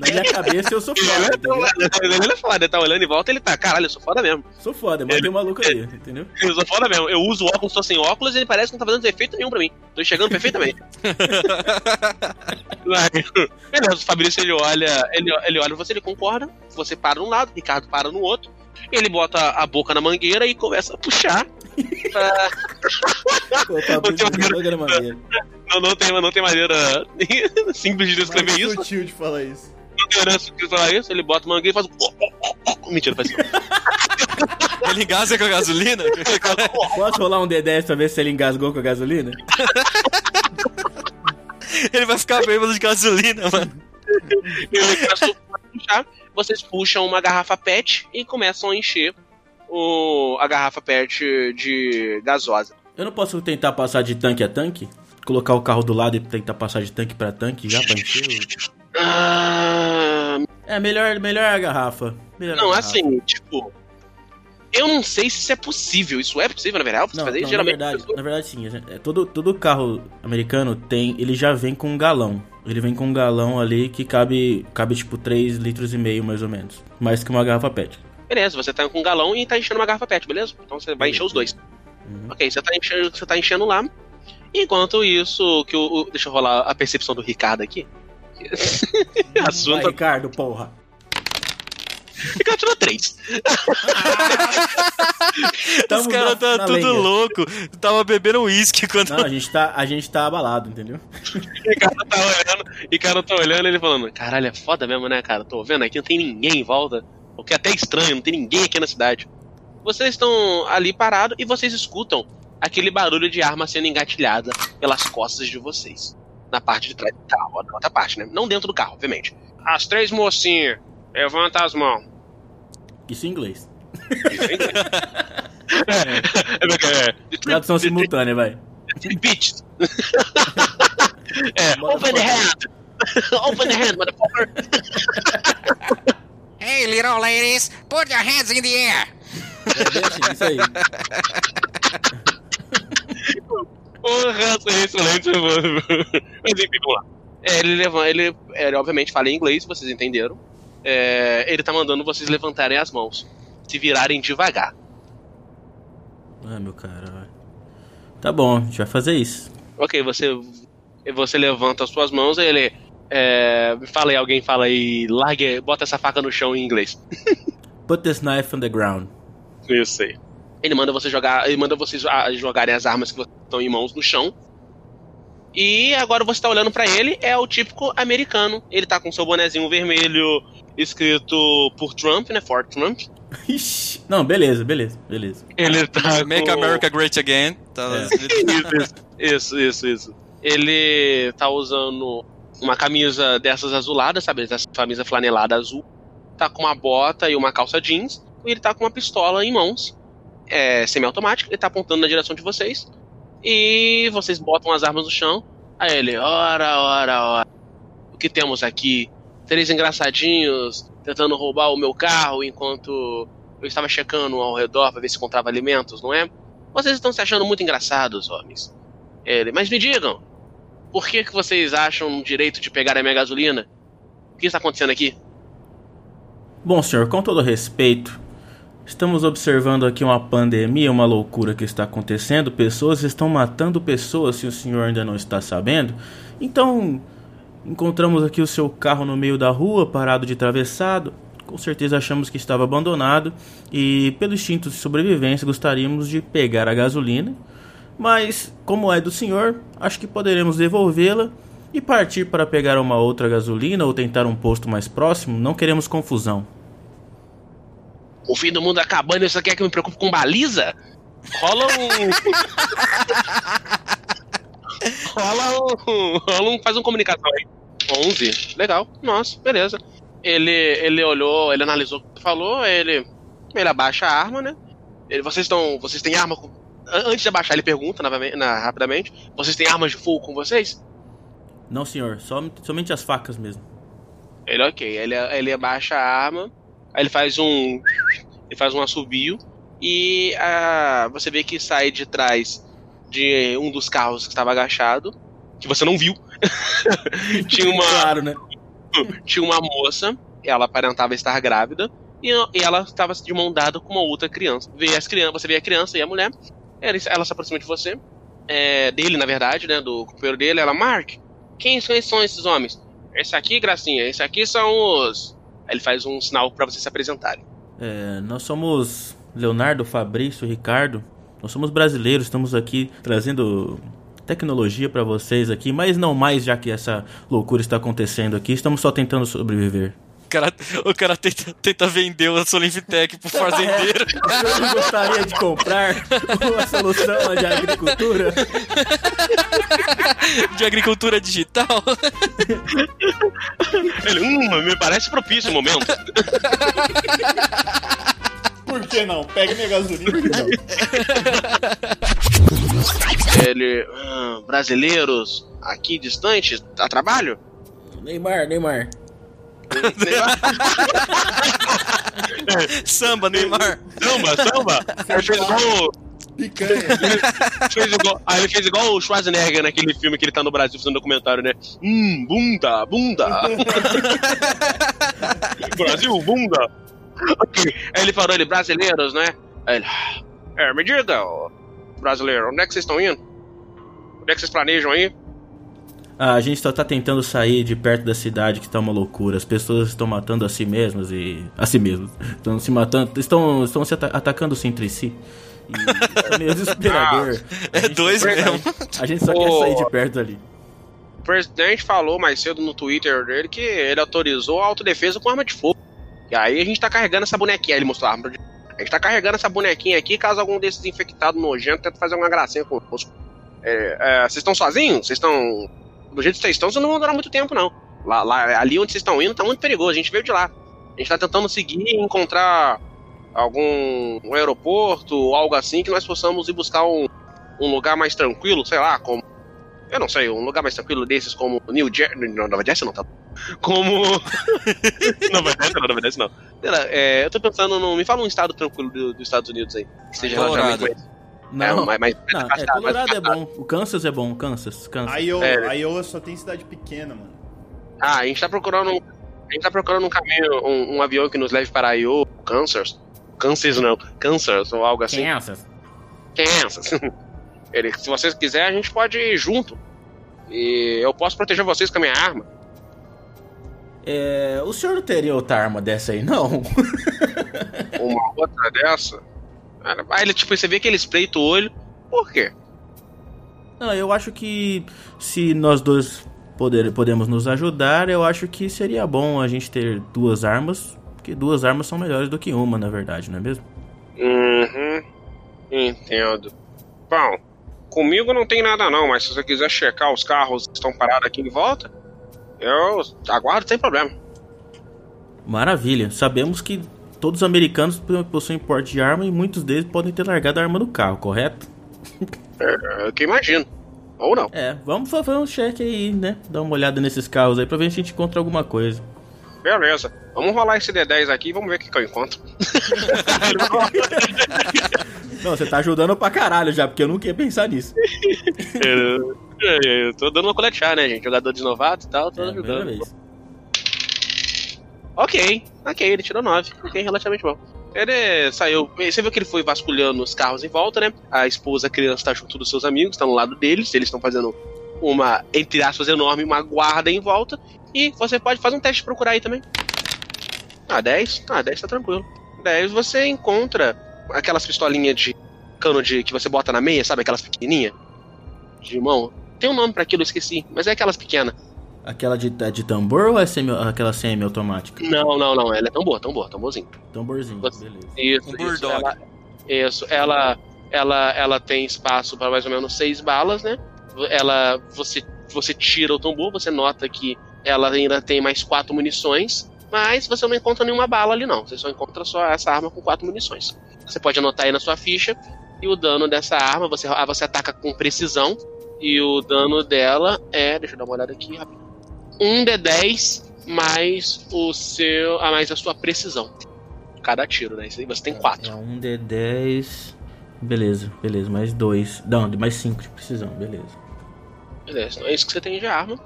Na minha cabeça eu sou ele foda, é entendeu? foda. Ele é foda. Ele tá olhando em volta ele tá, caralho, eu sou foda mesmo. Sou foda, matei o maluco aí, entendeu? Eu sou foda mesmo. Eu uso óculos, tô sem óculos e ele parece que não tá fazendo efeito nenhum pra mim. Tô enxergando perfeitamente. Beleza, o Fabrício ele olha, ele, ele olha você, ele concorda. Você para num lado, Ricardo para no outro. Ele bota a boca na mangueira e começa a puxar. pra- Pô, Fabrício, que programa maneiro. Não, não, tem, não tem maneira simples de descrever isso. sutil de falar isso. Não tem maneira de falar isso. Ele bota a mangueira e faz um. Mentira, faz assim. Ele engasa com a gasolina? Posso rolar um D10 pra ver se ele engasgou com a gasolina? Ele vai ficar bêbado de gasolina, mano. A. Vocês puxam uma garrafa PET e começam a encher o, a garrafa PET de gasosa. Eu não posso tentar passar de tanque a tanque? Colocar o carro do lado e tentar passar de tanque pra tanque já pra encher? o- Ah, É, melhor, melhor a garrafa. Melhor a não, garrafa. assim, tipo. Eu não sei se isso é possível. Isso é possível, na verdade? Não, fazer não, na geralmente. verdade, na verdade sim. é, Todo, todo carro americano tem, ele já vem com um galão. Ele vem com um galão ali que cabe, cabe tipo 3 litros e meio mais ou menos. Mais que uma garrafa PET. Beleza, você tá com um galão e tá enchendo uma garrafa PET, beleza? Então você vai encher os dois. Uhum. Ok, você tá enchendo, você tá enchendo lá. Enquanto isso, que o, o- deixa eu rolar a percepção do Ricardo aqui. a sua Vai. Ricardo, porra. Ricardo tirou três. Os caras tá na tudo lenga. louco. Tava bebendo uísque quando. Não, a gente tá, a gente tá abalado, entendeu? Ricardo tá olhando, Ricardo tá olhando ele falando: Caralho, é foda mesmo, né, cara? Tô vendo aqui, não tem ninguém em volta. O que é até estranho, não tem ninguém aqui na cidade. Vocês estão ali parados e vocês escutam aquele barulho de arma sendo engatilhada pelas costas de vocês. Na parte de trás do carro, na outra parte, né? Não dentro do carro, obviamente. As três mocinhas, levanta as mãos. Isso em inglês. É, é, Tradução simultânea, vai. Bitches. é, open the hand. open the hand, motherfucker. Hey, little ladies, Put your hands in the air! É assim, isso aí. Porra, isso é excelente, mano. Mas enfim, vamos lá. É, ele, levanta, ele, ele obviamente fala em inglês, vocês entenderam. É, ele tá mandando vocês levantarem as mãos. Se virarem devagar. Ah, meu cara. Tá bom, a gente vai fazer isso. Ok, você, você levanta as suas mãos e ele. É, fala aí, alguém fala aí, largue, bota essa faca no chão em inglês. Put this knife on the ground. Isso aí. Ele manda você jogar, ele manda vocês ah, jogarem as armas que estão em mãos no chão. E agora você tá olhando pra ele, é o típico americano. Ele tá com seu bonezinho vermelho escrito por Trump, né? For Trump. Ixi. Não, beleza, beleza, beleza. Ele tá Make com- America Great Again. Tá É. isso, isso, isso. Ele tá usando uma camisa dessas azuladas, sabe? Essa camisa flanelada azul. Tá com uma bota e uma calça jeans. E ele tá com uma pistola em mãos. É semiautomática. Ele tá apontando na direção de vocês. E vocês botam as armas no chão. Aí ele, ora, ora, ora. O que temos aqui? Três engraçadinhos tentando roubar o meu carro enquanto eu estava checando ao redor para ver se encontrava alimentos, não é? Vocês estão se achando muito engraçados, homens. Ele, mas me digam, por que, que vocês acham no direito de pegar a minha gasolina? O que está acontecendo aqui? Bom, senhor, com todo respeito, estamos observando aqui uma pandemia, uma loucura que está acontecendo. Pessoas estão matando pessoas, se o senhor ainda não está sabendo. Então, encontramos aqui o seu carro no meio da rua, parado de atravessado. Com certeza achamos que estava abandonado e, pelo instinto de sobrevivência, gostaríamos de pegar a gasolina. Mas, como é do senhor, acho que poderemos devolvê-la e partir para pegar uma outra gasolina ou tentar um posto mais próximo. Não queremos confusão. O fim do mundo acabando você quer que eu me preocupe com baliza? Rola um. rola um. Rola um. Faz um comunicação aí. 11. Legal. Nossa, beleza. Ele, ele olhou, ele analisou o que tu falou, ele. Ele abaixa a arma, né? Ele, vocês estão. Vocês têm arma com. An- Antes de abaixar, ele pergunta novamente, na- rapidamente: Vocês têm armas de fogo com vocês? Não, senhor, som- somente as facas mesmo. Ele, ok. Ele, ele abaixa a arma, aí ele faz um. Ele faz um assobio. E ah, você vê que sai de trás de um dos carros que estava agachado. Que você não viu. tinha, uma, Claro, né? tinha uma moça, ela aparentava estar grávida. E, ela estava de mão dada com uma outra criança. Vê as crianças, você vê a criança e a mulher. Ela, ela se aproxima de você. é, dele, na verdade, né? Do companheiro dele. Ela, Mark, quem são, são esses homens? Esse aqui, Gracinha, esse aqui são os. Aí ele faz um sinal pra vocês se apresentarem. É, nós somos Leonardo, Fabrício, Ricardo. Nós somos brasileiros, estamos aqui trazendo tecnologia para vocês aqui, mas não mais já que essa loucura está acontecendo aqui. Estamos só tentando sobreviver. O cara, o cara tenta, tenta vender a Solinvitec pro fazendeiro. Eu não gostaria de comprar uma solução de agricultura. de agricultura digital. Ele, hum, me parece propício o momento. Por que não? Pega minha gasolina. Por que não? Ele, "Ah, brasileiros aqui distantes, a trabalho? Neymar, Neymar. Samba, Neymar. samba, samba. Ele fez igual, Picanha. fez igual, aí ele fez igual o Schwarzenegger naquele filme que ele tá no Brasil fazendo documentário, né? Hum, bunda, bunda. Brasil, bunda. Aí ele falou, ele, brasileiros, né? Aí ele, é, me diga, brasileiro, onde é que vocês estão indo? Onde é que vocês planejam aí? Ah, a gente só tá tentando sair de perto da cidade que tá uma loucura. As pessoas estão matando a si mesmas e. a si mesmas. Estão se matando. Estão, estão se ata- atacando-se entre si. E tá meio desesperador. A É dois quer mesmo. A gente só quer Ô. sair de perto ali. O presidente falou mais cedo no Twitter dele que ele autorizou a autodefesa com arma de fogo. E aí a gente tá carregando essa bonequinha. Ele mostrou a arma. A gente tá carregando essa bonequinha aqui caso algum desses infectados nojentos tente fazer uma gracinha conosco. É, é, vocês estão sozinhos? Vocês estão. Do jeito que vocês estão, vocês não vão durar muito tempo, não. Lá, lá- ali onde vocês estão indo tá muito perigoso. A gente veio de lá. A gente tá tentando seguir e encontrar algum um aeroporto algo assim que nós possamos ir buscar um, um lugar mais tranquilo, sei lá, como eu não sei, um lugar mais tranquilo desses como New Jersey. Nova Jersey não, tá? Como. Nova Jersey não, Nova Jersey não. Sei lá, é, eu tô pensando no. Me fala um estado tranquilo do- dos Estados Unidos aí. Que seja Colorado. Não, É, mais, mais, não, é, Colorado é bom. O Kansas é bom, Kansas, Kansas. Iowa, É. Iowa só tem cidade pequena, mano. Ah, a gente tá procurando um. A gente tá procurando um caminho, um, um avião que nos leve para Iowa, Kansas. Kansas não, Kansas ou algo assim. Kansas. Kansas. Ele, se vocês quiserem, a gente pode ir junto. E eu posso proteger vocês com a minha arma. É, o senhor não teria outra arma dessa aí, não? Uma outra dessa. Aí ele, tipo, você vê que ele espreita o olho. Por quê? Não, eu acho que se nós dois poder, podemos nos ajudar, eu acho que seria bom a gente ter duas armas, porque duas armas são melhores do que uma, na verdade, não é mesmo? Uhum. Entendo. Bom, comigo não tem nada não, mas se você quiser checar os carros que estão parados aqui em volta, eu aguardo sem problema. Maravilha. Sabemos que todos os americanos possuem porte de arma e muitos deles podem ter largado a arma no carro, correto? É, eu que imagino. Ou não. É, vamos fazer um check aí, né? Dar uma olhada nesses carros aí pra ver se a gente encontra alguma coisa. Beleza. Vamos rolar esse D10 aqui e vamos ver o que, que eu encontro. Não, você tá ajudando pra caralho já, porque eu nunca ia pensar nisso. eu, tô dando uma coletear, né, gente? Jogador de novato e tal, tô É, ajudando. vez. Ok, ok, ele tirou 9. Ok, relativamente bom. Ele saiu. Você viu que ele foi vasculhando os carros em volta, né? A esposa, a criança tá junto dos seus amigos, tá no lado deles. Eles estão fazendo uma, entre aspas, enorme, uma guarda em volta. E você pode fazer um teste de procurar aí também. Ah, 10? Ah, 10 tá tranquilo. 10 você encontra aquelas pistolinhas de cano de que você bota na meia, sabe? Aquelas pequenininhas? De mão. Tem um nome pra aquilo, eu esqueci. Mas é aquelas pequenas. Aquela de, é de tambor ou é semi, aquela semi-automática? Não, não, não. Ela é tão boa, tão boa, tamborzinho. Tamborzinho, beleza. Isso, Um isso, ela, isso, ela, ela, ela tem espaço para mais ou menos seis balas, né? Ela, você, você tira o tambor, você nota que ela ainda tem mais quatro munições, mas você não encontra nenhuma bala ali não. Você só encontra só essa arma com quatro munições. Você pode anotar aí na sua ficha e o dano dessa arma você, ah, você ataca com precisão e o dano dela é, deixa eu dar uma olhada aqui rápido. Um D10 mais o seu, ah, mais a sua precisão cada tiro, né? Isso aí você tem quatro. É um D10. Beleza, beleza, mais dois. Não, mais cinco de precisão, beleza. Beleza, então é isso que você tem de arma.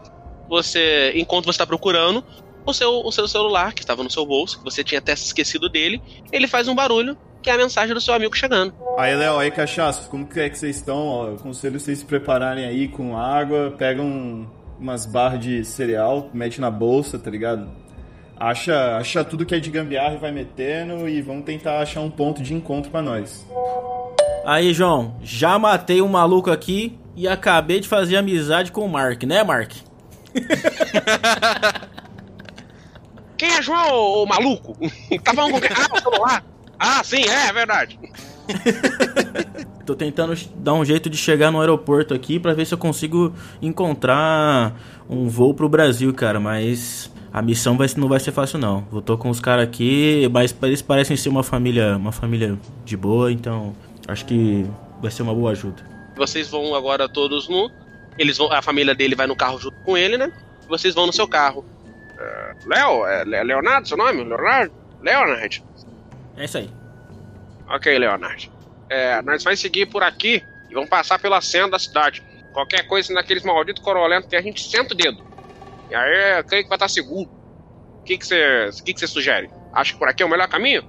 Você, enquanto você está procurando, o seu, o seu celular, que estava no seu bolso, que você tinha até esquecido dele, ele faz um barulho, que é a mensagem do seu amigo chegando. Aí, Léo, aí, cachaça, como que é que vocês estão? Ó, eu aconselho vocês se prepararem aí com água, pegam umas barras de cereal, mete na bolsa, tá ligado? Acha, acha tudo que é de gambiarra e vai metendo e vamos tentar achar um ponto de encontro pra nós. Aí, João, já matei um maluco aqui e acabei de fazer amizade com o Mark, né, Mark? Quem é João, ô, maluco? tá falando com quem? Ah, o celular? Ah, sim, é, é verdade. Tô tentando dar um jeito de chegar no aeroporto aqui pra ver se eu consigo encontrar um voo pro Brasil, cara, mas a missão vai, não vai ser fácil não. Eu tô com os caras aqui, mas eles parecem ser uma família, uma família de boa, então acho que vai ser uma boa ajuda. Vocês vão agora todos no. Eles vão, a família dele vai no carro junto com ele, né? Vocês vão no seu carro. É, Léo, é Le- Leonardo, seu nome? Leonardo? Leonard. É isso aí. Ok, Leonard. É, nós vamos seguir por aqui e vamos passar pela cena da cidade. Qualquer coisa naqueles malditos corolentos que a gente senta o dedo. E aí, eu creio que vai estar seguro. O que que você que que você sugere? Acha que por aqui é o melhor caminho?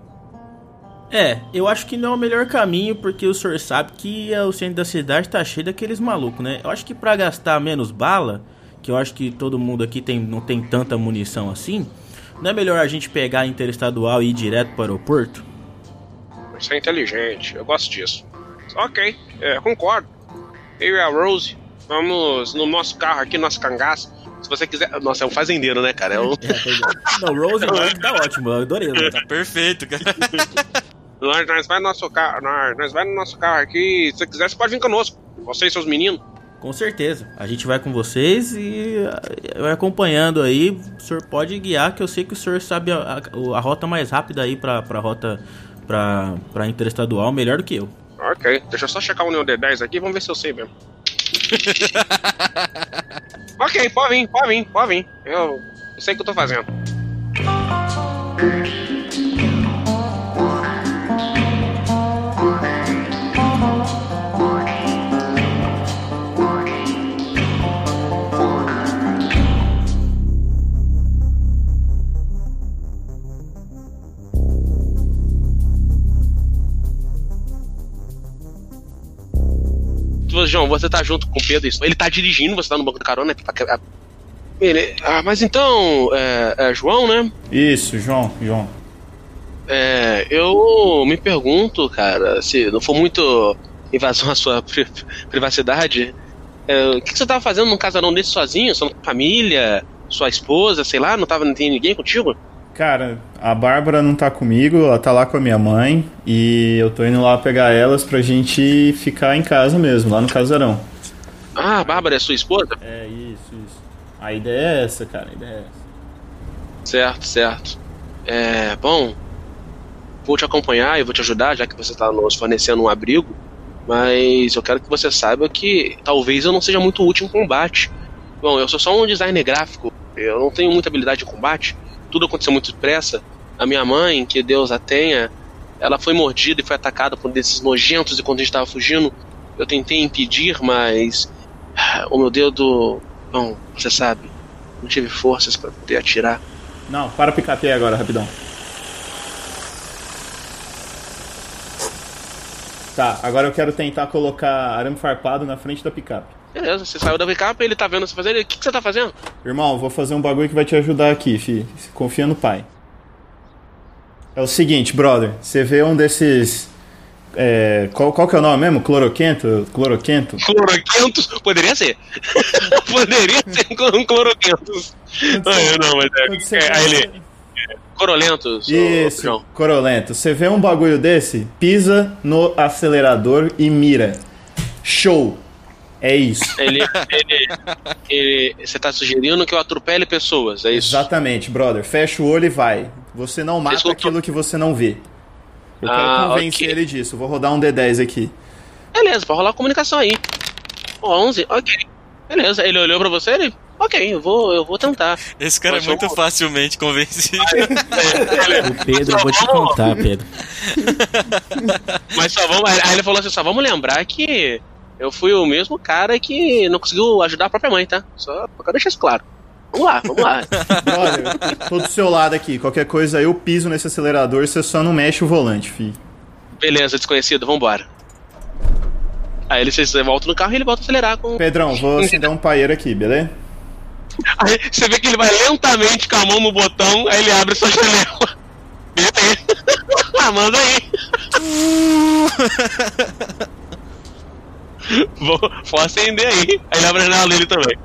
É, eu acho que não é o melhor caminho, porque o senhor sabe que o centro da cidade tá cheio daqueles malucos, né? Eu acho que pra gastar menos bala, que eu acho que todo mundo aqui tem, não tem tanta munição assim, não é melhor a gente pegar a interestadual e ir direto pro aeroporto? Você é inteligente, eu gosto disso. Ok, é, concordo. Eu e a Rose, vamos no nosso carro aqui, nosso cangaço. Se você quiser. Nossa, é um fazendeiro, né, cara? É um... É, é. Não, Rose tá ótimo, eu adorei. mano. Tá perfeito, cara. nós, nós vai no nosso carro, nós, nós vai no nosso carro aqui. Se você quiser, você pode vir conosco. Você e seus meninos. Com certeza. A gente vai com vocês e uh, vai acompanhando aí. O senhor pode guiar, que eu sei que o senhor sabe a, a- a rota mais rápida aí pra, pra rota pra, pra interestadual melhor do que eu. Ok, deixa eu só checar o meu D10 aqui, vamos ver se eu sei mesmo. ok, pode vir, pode vir, pode vir. Eu, eu sei o que eu tô fazendo. João, você tá junto com o Pedro, isso. ele tá dirigindo, você tá no banco de carona. Tá... Ele... Ah, mas então, é, é João, né? Isso, João, João. É, eu me pergunto, cara, se não for muito invasão à sua pri privacidade, é, o que, que, você tava fazendo num casarão desse sozinho? Sua família, sua esposa, sei lá, não tava não tem ninguém contigo? Cara, a Bárbara não tá comigo, ela tá lá com a minha mãe e eu tô indo lá pegar elas pra gente ficar em casa mesmo, lá no casarão. Ah, a Bárbara é sua esposa? É, isso, isso. A ideia é essa, cara, a ideia é essa. Certo, certo. É, bom, vou te acompanhar e vou te ajudar, já que você tá nos fornecendo um abrigo, mas eu quero que você saiba que talvez eu não seja muito útil em combate. Bom, eu sou só um designer gráfico, eu não tenho muita habilidade de combate, tudo aconteceu muito depressa. A minha mãe, que Deus a tenha, ela foi mordida e foi atacada por desses nojentos e quando a gente estava fugindo, eu tentei impedir, mas o meu dedo, bom, você sabe, não tive forças para poder atirar. Não, para o picape agora, rapidão. Tá, agora eu quero tentar colocar arame farpado na frente da picape. Beleza, você saiu da backup, ele tá vendo você fazendo. O que, que você tá fazendo? Irmão, vou fazer um bagulho que vai te ajudar aqui, fi. Confia no pai. É o seguinte, brother. Você vê um desses. É, qual, qual que é o nome mesmo? Cloroquento? Cloroquento? Cloroquentos? Poderia ser. Poderia ser um cloroquentos. Ah, não, mas é. é aí ele. Corolentos. Isso, corolentos. Você vê um bagulho desse, pisa no acelerador e mira. Show! É isso. Ele, ele, ele, você tá sugerindo que eu atropele pessoas, é isso? Exatamente, brother. Fecha o olho e vai. Você não mata Desculpa. aquilo que você não vê. Eu quero ah, convencer okay. ele disso. Vou rodar um D10 aqui. Beleza, pode rolar a comunicação aí. 11, ok. Beleza, ele olhou pra você, ele... Ok, eu vou, eu vou tentar. Esse cara Mas é muito facilmente convencido. o Pedro, eu vou te contar, Pedro. Mas só vamos. Aí ele falou assim: só vamos lembrar que eu fui o mesmo cara que não conseguiu ajudar a própria mãe, tá? Só pra deixar isso claro. Vamos lá, vamos lá. Olha, tô do seu lado aqui. Qualquer coisa eu piso nesse acelerador, você só não mexe o volante, fi. Beleza, desconhecido, vambora. Aí ele você volta no carro e ele volta a acelerar com. Pedrão, vou acender um paeiro aqui, beleza? Aí você vê que ele vai lentamente com a mão no botão, aí ele abre sua janela. Beleza? ah, manda aí. Vou, vou acender aí. Aí ele abre a janela dele também.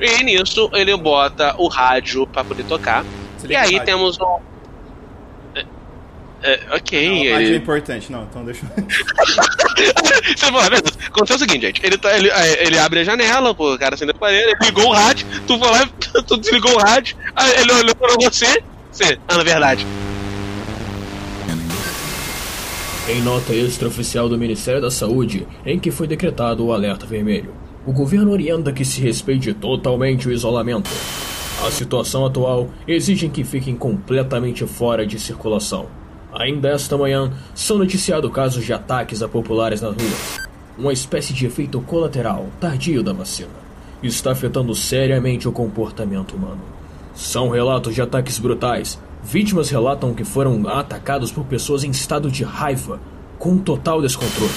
E nisso ele bota o rádio pra poder tocar. e aí temos um. É, é, ok. Não, o rádio é importante, não, então deixa eu. Aconteceu o seguinte, gente. Ele, tá, ele, é, ele abre a janela, pô, o cara acendeu a parede, ele ligou o rádio, tu foi lá, tu desligou o rádio, aí ele olhou pra você, você, ah, na verdade. Em nota extraoficial do Ministério da Saúde, em que foi decretado o alerta vermelho, o governo orienta que se respeite totalmente o isolamento. A situação atual exige que fiquem completamente fora de circulação. Ainda esta manhã, são noticiados casos de ataques a populares nas ruas. Uma espécie de efeito colateral tardio da vacina. Está afetando seriamente o comportamento humano. São relatos de ataques brutais, Vítimas relatam que foram atacados por pessoas em estado de raiva, com total descontrole.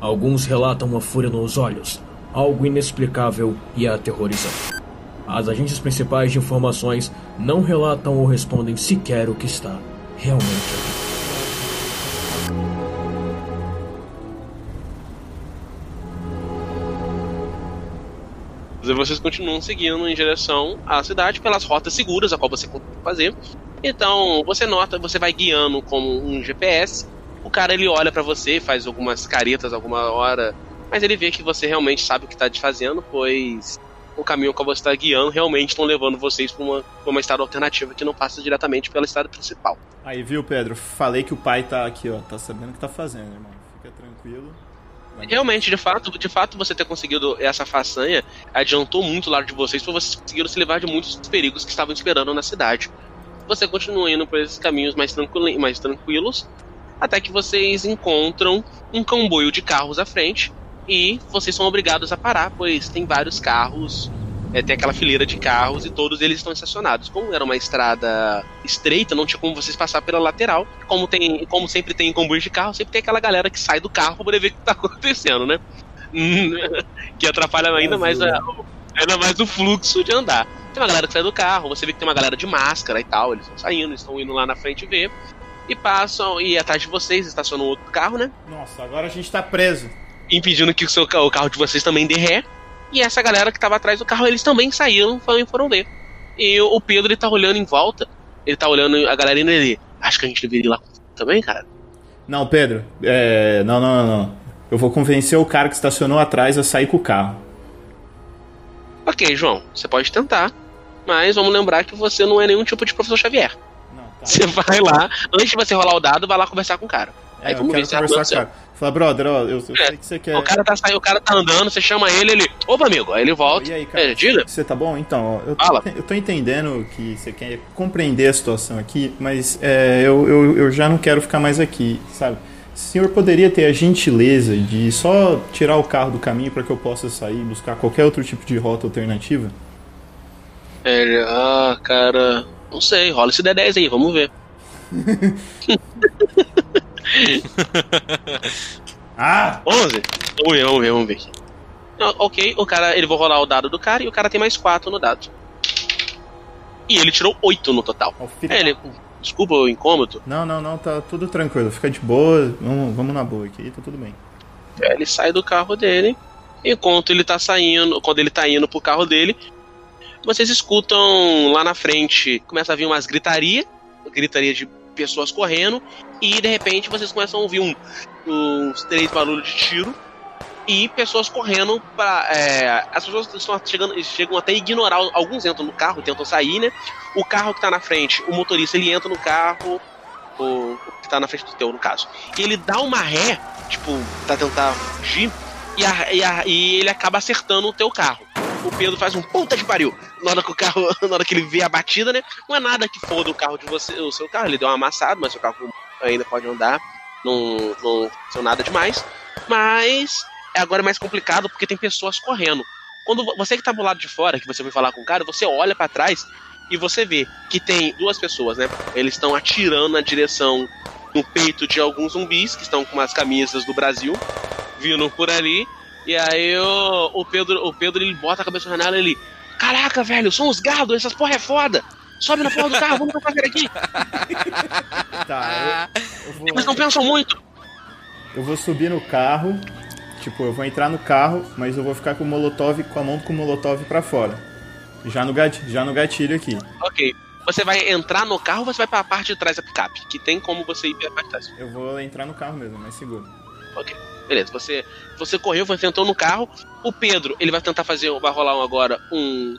Alguns relatam uma fúria nos olhos, algo inexplicável e aterrorizante. As agências principais de informações não relatam ou respondem sequer o que está realmente ali. vocês continuam seguindo em direção à cidade pelas rotas seguras, a qual você consegue fazer. Então, você nota, você vai guiando como um GPS. O cara ele olha para você, faz algumas caretas alguma hora, mas ele vê que você realmente sabe o que tá te fazendo, pois o caminho que você está guiando realmente estão levando vocês para uma, pra uma estrada alternativa que não passa diretamente pela estrada principal. Aí, viu, Pedro? Falei que o pai tá aqui, ó. Tá sabendo o que tá fazendo, irmão. Fica tranquilo. Realmente, de fato, de fato, você ter conseguido essa façanha adiantou muito o lado de vocês, porque vocês conseguiram se livrar de muitos perigos que estavam esperando na cidade. Você continua indo por esses caminhos mais, mais tranquilos, até que vocês encontram um comboio de carros à frente e vocês são obrigados a parar, pois tem vários carros é, tem aquela fileira de carros e todos eles estão estacionados. Como era uma estrada estreita, não tinha como vocês passar pela lateral. Como tem, como sempre tem comboio de carro, sempre tem aquela galera que sai do carro para poder ver o que está acontecendo, né? que atrapalha ainda mais, a, ainda mais o fluxo de andar. Tem uma galera que sai do carro, você vê que tem uma galera de máscara e tal, eles estão saindo, estão indo lá na frente ver. E passam, e atrás de vocês estacionam outro carro, né? Nossa, agora a gente tá preso. Impedindo que o, seu, o carro de vocês também dê ré. E essa galera que tava atrás do carro, eles também saíram e foram ver. E o Pedro, ele tá olhando em volta, ele tá olhando a galera e ele, acho que a gente deveria ir lá também, cara. Não, Pedro, é... não, não, não, não. Eu vou convencer o cara que estacionou atrás a sair com o carro. Ok, João, você pode tentar, mas vamos lembrar que você não é nenhum tipo de professor Xavier. Não, tá. Você vai lá, antes de você rolar o dado, vai lá conversar com o cara. É, Aí vamos ver se é conversar, cara. Fala, brother, ó, eu, eu é, sei que você quer. O cara, tá, o cara tá andando, você chama ele, ele. Opa, amigo, aí ele volta. E aí, cara? É, diga. Você tá bom? Então, ó, eu, Fala. Tô, eu tô entendendo que você quer compreender a situação aqui, mas é, eu, eu, eu já não quero ficar mais aqui, sabe? O senhor poderia ter a gentileza de só tirar o carro do caminho para que eu possa sair e buscar qualquer outro tipo de rota alternativa? Ele, ah, cara, não sei, rola esse D10 aí, vamos ver. ah! 11? Vamos ver, vamos ver, vamos ver. ok, o cara, ele vou rolar o dado do cara e o cara tem mais 4 no dado. E ele tirou 8 no total. É, ele, desculpa o incômodo. Não, não, não, tá tudo tranquilo. Fica de boa, vamos, vamos na boa aqui, tá tudo bem. Ele sai do carro dele. Enquanto ele tá saindo, quando ele tá indo pro carro dele, vocês escutam lá na frente, começa a vir umas gritaria, gritaria de pessoas correndo, e de repente vocês começam a ouvir um, uns três barulhos de tiro e pessoas correndo para é, as pessoas estão chegando chegam até a ignorar alguns entram no carro tentam sair né? O carro que está na frente o motorista ele entra no carro o, que está na frente do teu no caso. E ele dá uma ré tipo para tentar fugir e, a, e, a, e ele acaba acertando o teu carro o Pedro faz um puta que pariu. Na hora que o carro, na hora que ele vê a batida, né? Não é nada que foda o carro de você, o seu carro. Ele deu uma amassada, mas o carro ainda pode andar. Não, não são nada demais. Mas é agora mais complicado porque tem pessoas correndo. Quando você que tá do lado de fora, que você vai falar com o cara, você olha para trás e você vê que tem duas pessoas, né? Eles estão atirando na direção no peito de alguns zumbis que estão com umas camisas do Brasil, vindo por ali. E aí o, o Pedro, o Pedro ele bota a cabeça na janela e ele. Caraca, velho, são os gados, essas porra é foda. Sobe na porra do carro, vamos fazer aqui. Tá, eu, eu vou... Eles não pensam muito. Eu vou subir no carro, tipo, eu vou entrar no carro, mas eu vou ficar com o molotov, com a mão com o molotov pra fora. Já no gatilho, já no gatilho aqui. Ok. Você vai entrar no carro ou você vai pra parte de trás da picape? Que tem como você ir pra parte de trás. Eu vou entrar no carro mesmo, mais seguro. Ok. Beleza, você, você correu, você entrou no carro. O Pedro, ele vai tentar fazer, vai rolar agora um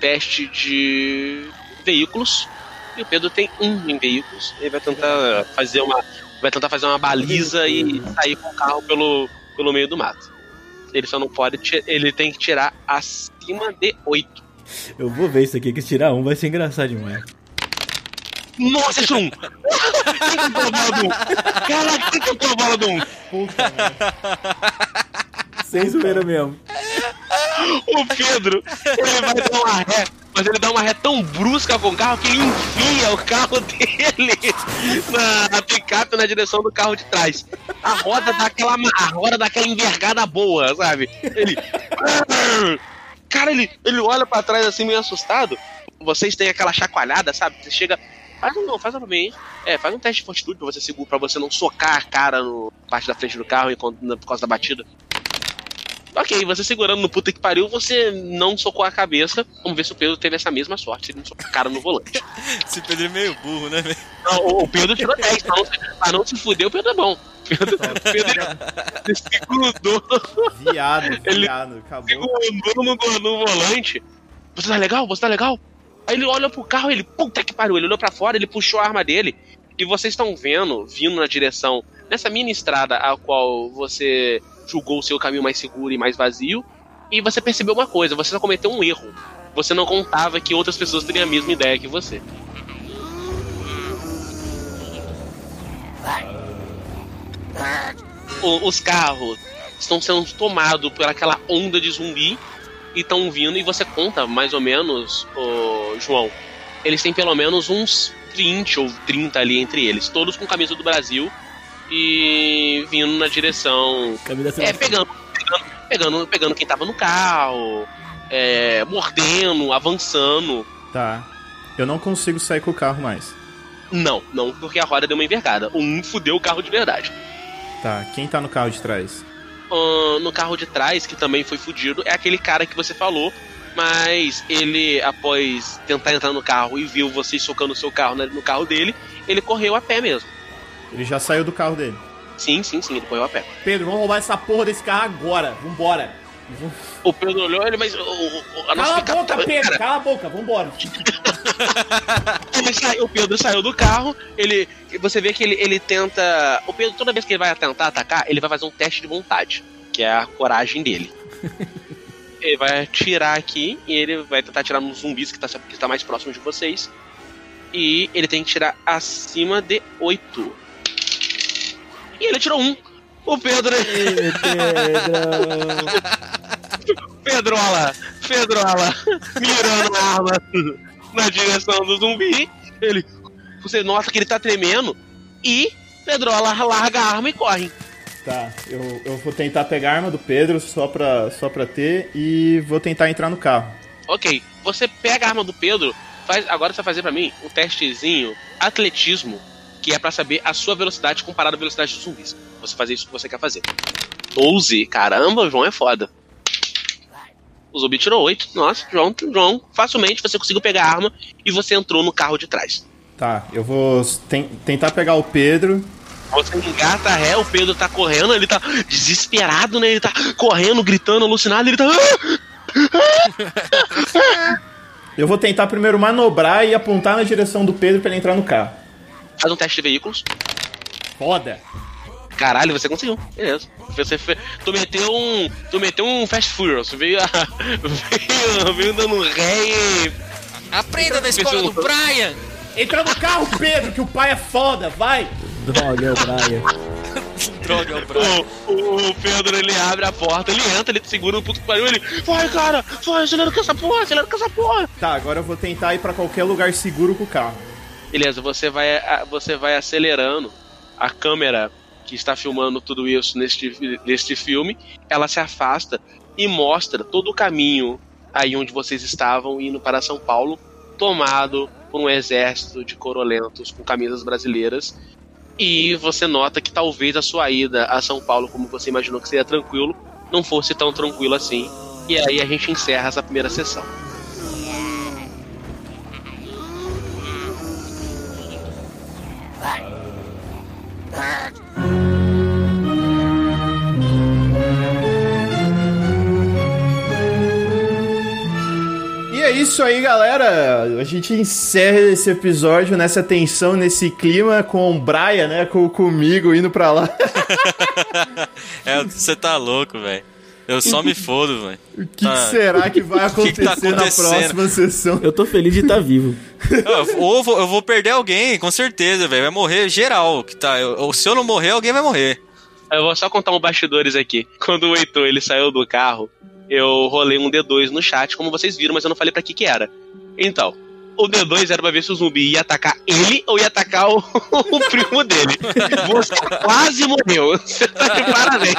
teste de veículos. E o Pedro tem um em veículos. Ele vai tentar fazer uma, vai tentar fazer uma baliza e sair com o carro pelo, pelo meio do mato. Ele só não pode, ele tem que tirar acima de 8. Eu vou ver isso aqui, que se tirar um vai ser engraçado demais. Nossa, um! Bola do um? Caraca, quem cantou a bola do um? Puta, Sem zoeira mesmo. O Pedro, ele vai dar uma ré, mas ele dá uma ré tão brusca com o carro que ele enfia o carro dele na, na picape na direção do carro de trás. A roda dá aquela, a roda dá aquela envergada boa, sabe? Ele. Cara, ele, ele olha para trás assim meio assustado. Vocês têm aquela chacoalhada, sabe? Você chega Faz um, não, faz um bem. É, faz um teste de fortitude pra você segurar, pra você não socar a cara no parte da frente do carro enquanto, por causa da batida. Ok, você segurando no puta que pariu, você não socou a cabeça. Vamos ver se o Pedro teve essa mesma sorte. Ele não socou a cara no volante. Esse Pedro é meio burro, né, velho? o Pedro tirou 10. Pra não, pra não se fuder, o Pedro é bom. Pedro, Pedro ele se grudou. Viado, viado, acabou. Se grudou no, no volante. Você tá legal? Você tá legal? Aí ele olha pro carro e ele, puta que pariu, ele olhou para fora, ele puxou a arma dele. E vocês estão vendo, vindo na direção, nessa mini estrada a qual você julgou o seu caminho mais seguro e mais vazio. E você percebeu uma coisa: você só cometeu um erro. Você não contava que outras pessoas teriam a mesma ideia que você. O- os carros estão sendo tomados por aquela onda de zumbi e estão vindo e você conta mais ou menos, ô, João. Eles têm pelo menos uns 20 ou 30 ali entre eles, todos com camisa do Brasil e vindo na direção. Camisa É, pegando, pegando, pegando, pegando quem tava no carro, é, mordendo, avançando. Tá. Eu não consigo sair com o carro mais. Não, não, porque a roda deu uma envergada. Um fudeu o carro de verdade. Tá. Quem tá no carro de trás? Ahn, no carro de trás, que também foi fudido, é aquele cara que você falou, mas ele, após tentar entrar no carro e viu vocês socando o seu carro né, no carro dele, ele correu a pé mesmo. Ele já saiu do carro dele. Sim, sim, sim, ele correu a pé. Pedro, vamos roubar essa porra desse carro agora. Vambora. O Pedro olhou ele, mas o, o- a nossa Cala a boca, tava- Pedro. cara, Cala a boca. Vambora. ele saiu- o Pedro saiu do carro, ele. Você vê que ele, ele tenta. O Pedro, toda vez que ele vai tentar atacar, ele vai fazer um teste de vontade, que é a coragem dele. ele vai atirar aqui e ele vai tentar atirar nos zumbis que tá, que tá mais próximo de vocês. E ele tem que tirar acima de 8. E ele tirou um. O Pedro. Pedrola, Pedrola, mirando a arma na direção do zumbi. Ele, você nota que ele tá tremendo e Pedrola larga a arma e corre. Tá. Eu, eu vou tentar pegar a arma do Pedro só pra, só pra ter e vou tentar entrar no carro. Ok, você pega a arma do Pedro, faz, agora você vai fazer pra mim um testezinho atletismo, que é pra saber a sua velocidade comparada à velocidade dos zumbis. Você fazer isso que você quer fazer. 12, caramba, o João é foda. O zumbi tirou 8. Nossa, João, João, facilmente você conseguiu pegar a arma e você entrou no carro de trás. Tá. Eu vou ten- tentar pegar o Pedro. Você engata a ré, o Pedro tá correndo, ele tá desesperado, né? Ele tá correndo, gritando, alucinado, ele tá. Eu vou tentar primeiro manobrar e apontar na direção do Pedro pra ele entrar no carro. Faz um teste de veículos. Foda. Caralho, você conseguiu. Beleza. Você fe... Tu meteu um. Tu meteu um Fast Furious. Veio, a... veio, veio dando ré e. Aprenda da escola do Brian! Entra no carro, Pedro, que o pai é foda. Vai. Droga, é o Brian. Droga, é o Brian. O, o, Pedro ele abre a porta, ele entra, ele te segura no puto que pariu, ele. Vai, cara! Vai, acelera com essa porra, acelera com essa porra! Tá, agora eu vou tentar ir pra qualquer lugar seguro com o carro. Beleza, você vai, você vai acelerando a câmera que está filmando tudo isso neste, neste filme, ela se afasta e mostra todo o caminho aí onde vocês estavam indo para São Paulo, tomado por um exército de corolentos com camisas brasileiras. E você nota que talvez a sua ida a São Paulo, como você imaginou que seria tranquilo, não fosse tão tranquilo assim. E aí a gente encerra essa primeira sessão. Isso aí, galera. A gente encerra esse episódio nessa tensão, nesse clima, com o Brian, né? Com, comigo indo pra lá. É, você tá louco, velho. Eu só me fodo, velho. O que, Tá. será que vai O que acontecer que tá acontecendo? na próxima sessão? Eu tô feliz de estar vivo. Eu- Ou eu vou, eu vou perder alguém, com certeza, velho. Vai morrer geral. Que tá, eu- ou se eu não morrer, alguém vai morrer. Eu vou só contar um bastidores aqui. Quando o Heitor ele saiu do carro, eu rolei um D2 no chat, como vocês viram, mas eu não falei pra que que era. Então, o D2 era pra ver se o zumbi ia atacar ele ou ia atacar o, o primo dele. Você quase morreu. Você tá de parabéns.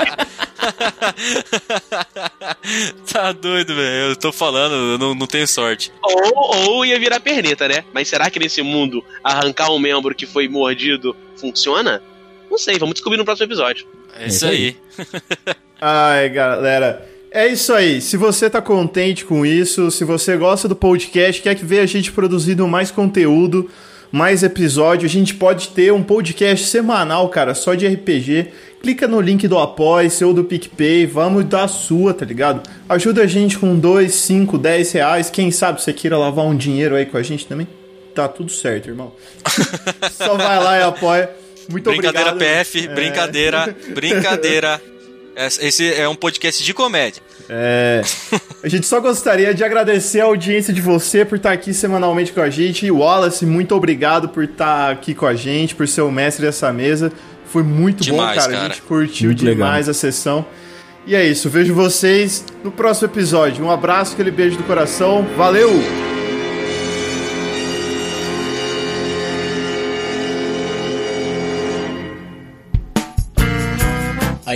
tá doido, velho. Eu tô falando, eu não, não tenho sorte. Ou, ou ia virar perneta, né? Mas será que nesse mundo arrancar um membro que foi mordido funciona? Não sei, vamos descobrir no próximo episódio. É isso aí. Ai, galera. É isso aí. Se você tá contente com isso, se você gosta do podcast, quer que ver a gente produzindo mais conteúdo, mais episódio, a gente pode ter um podcast semanal, cara, só de RPG. Clica no link do Apoia ou do PicPay, vamos dar a sua, tá ligado? Ajuda a gente com 2, 5, 10 reais. Quem sabe você queira lavar um dinheiro aí com a gente também? Tá tudo certo, irmão. Só vai lá e apoia. Muito Brincadeira obrigado. PF, É. brincadeira, brincadeira. Esse é um podcast de comédia. É. A gente só gostaria de agradecer a audiência de você por estar aqui semanalmente com a gente. E Wallace, muito obrigado por estar aqui com a gente, por ser o mestre dessa mesa. Foi muito Demais, bom, cara. cara. A gente curtiu Muito demais legal. a sessão. E é isso, vejo vocês no próximo episódio. Um abraço, aquele beijo do coração. Valeu!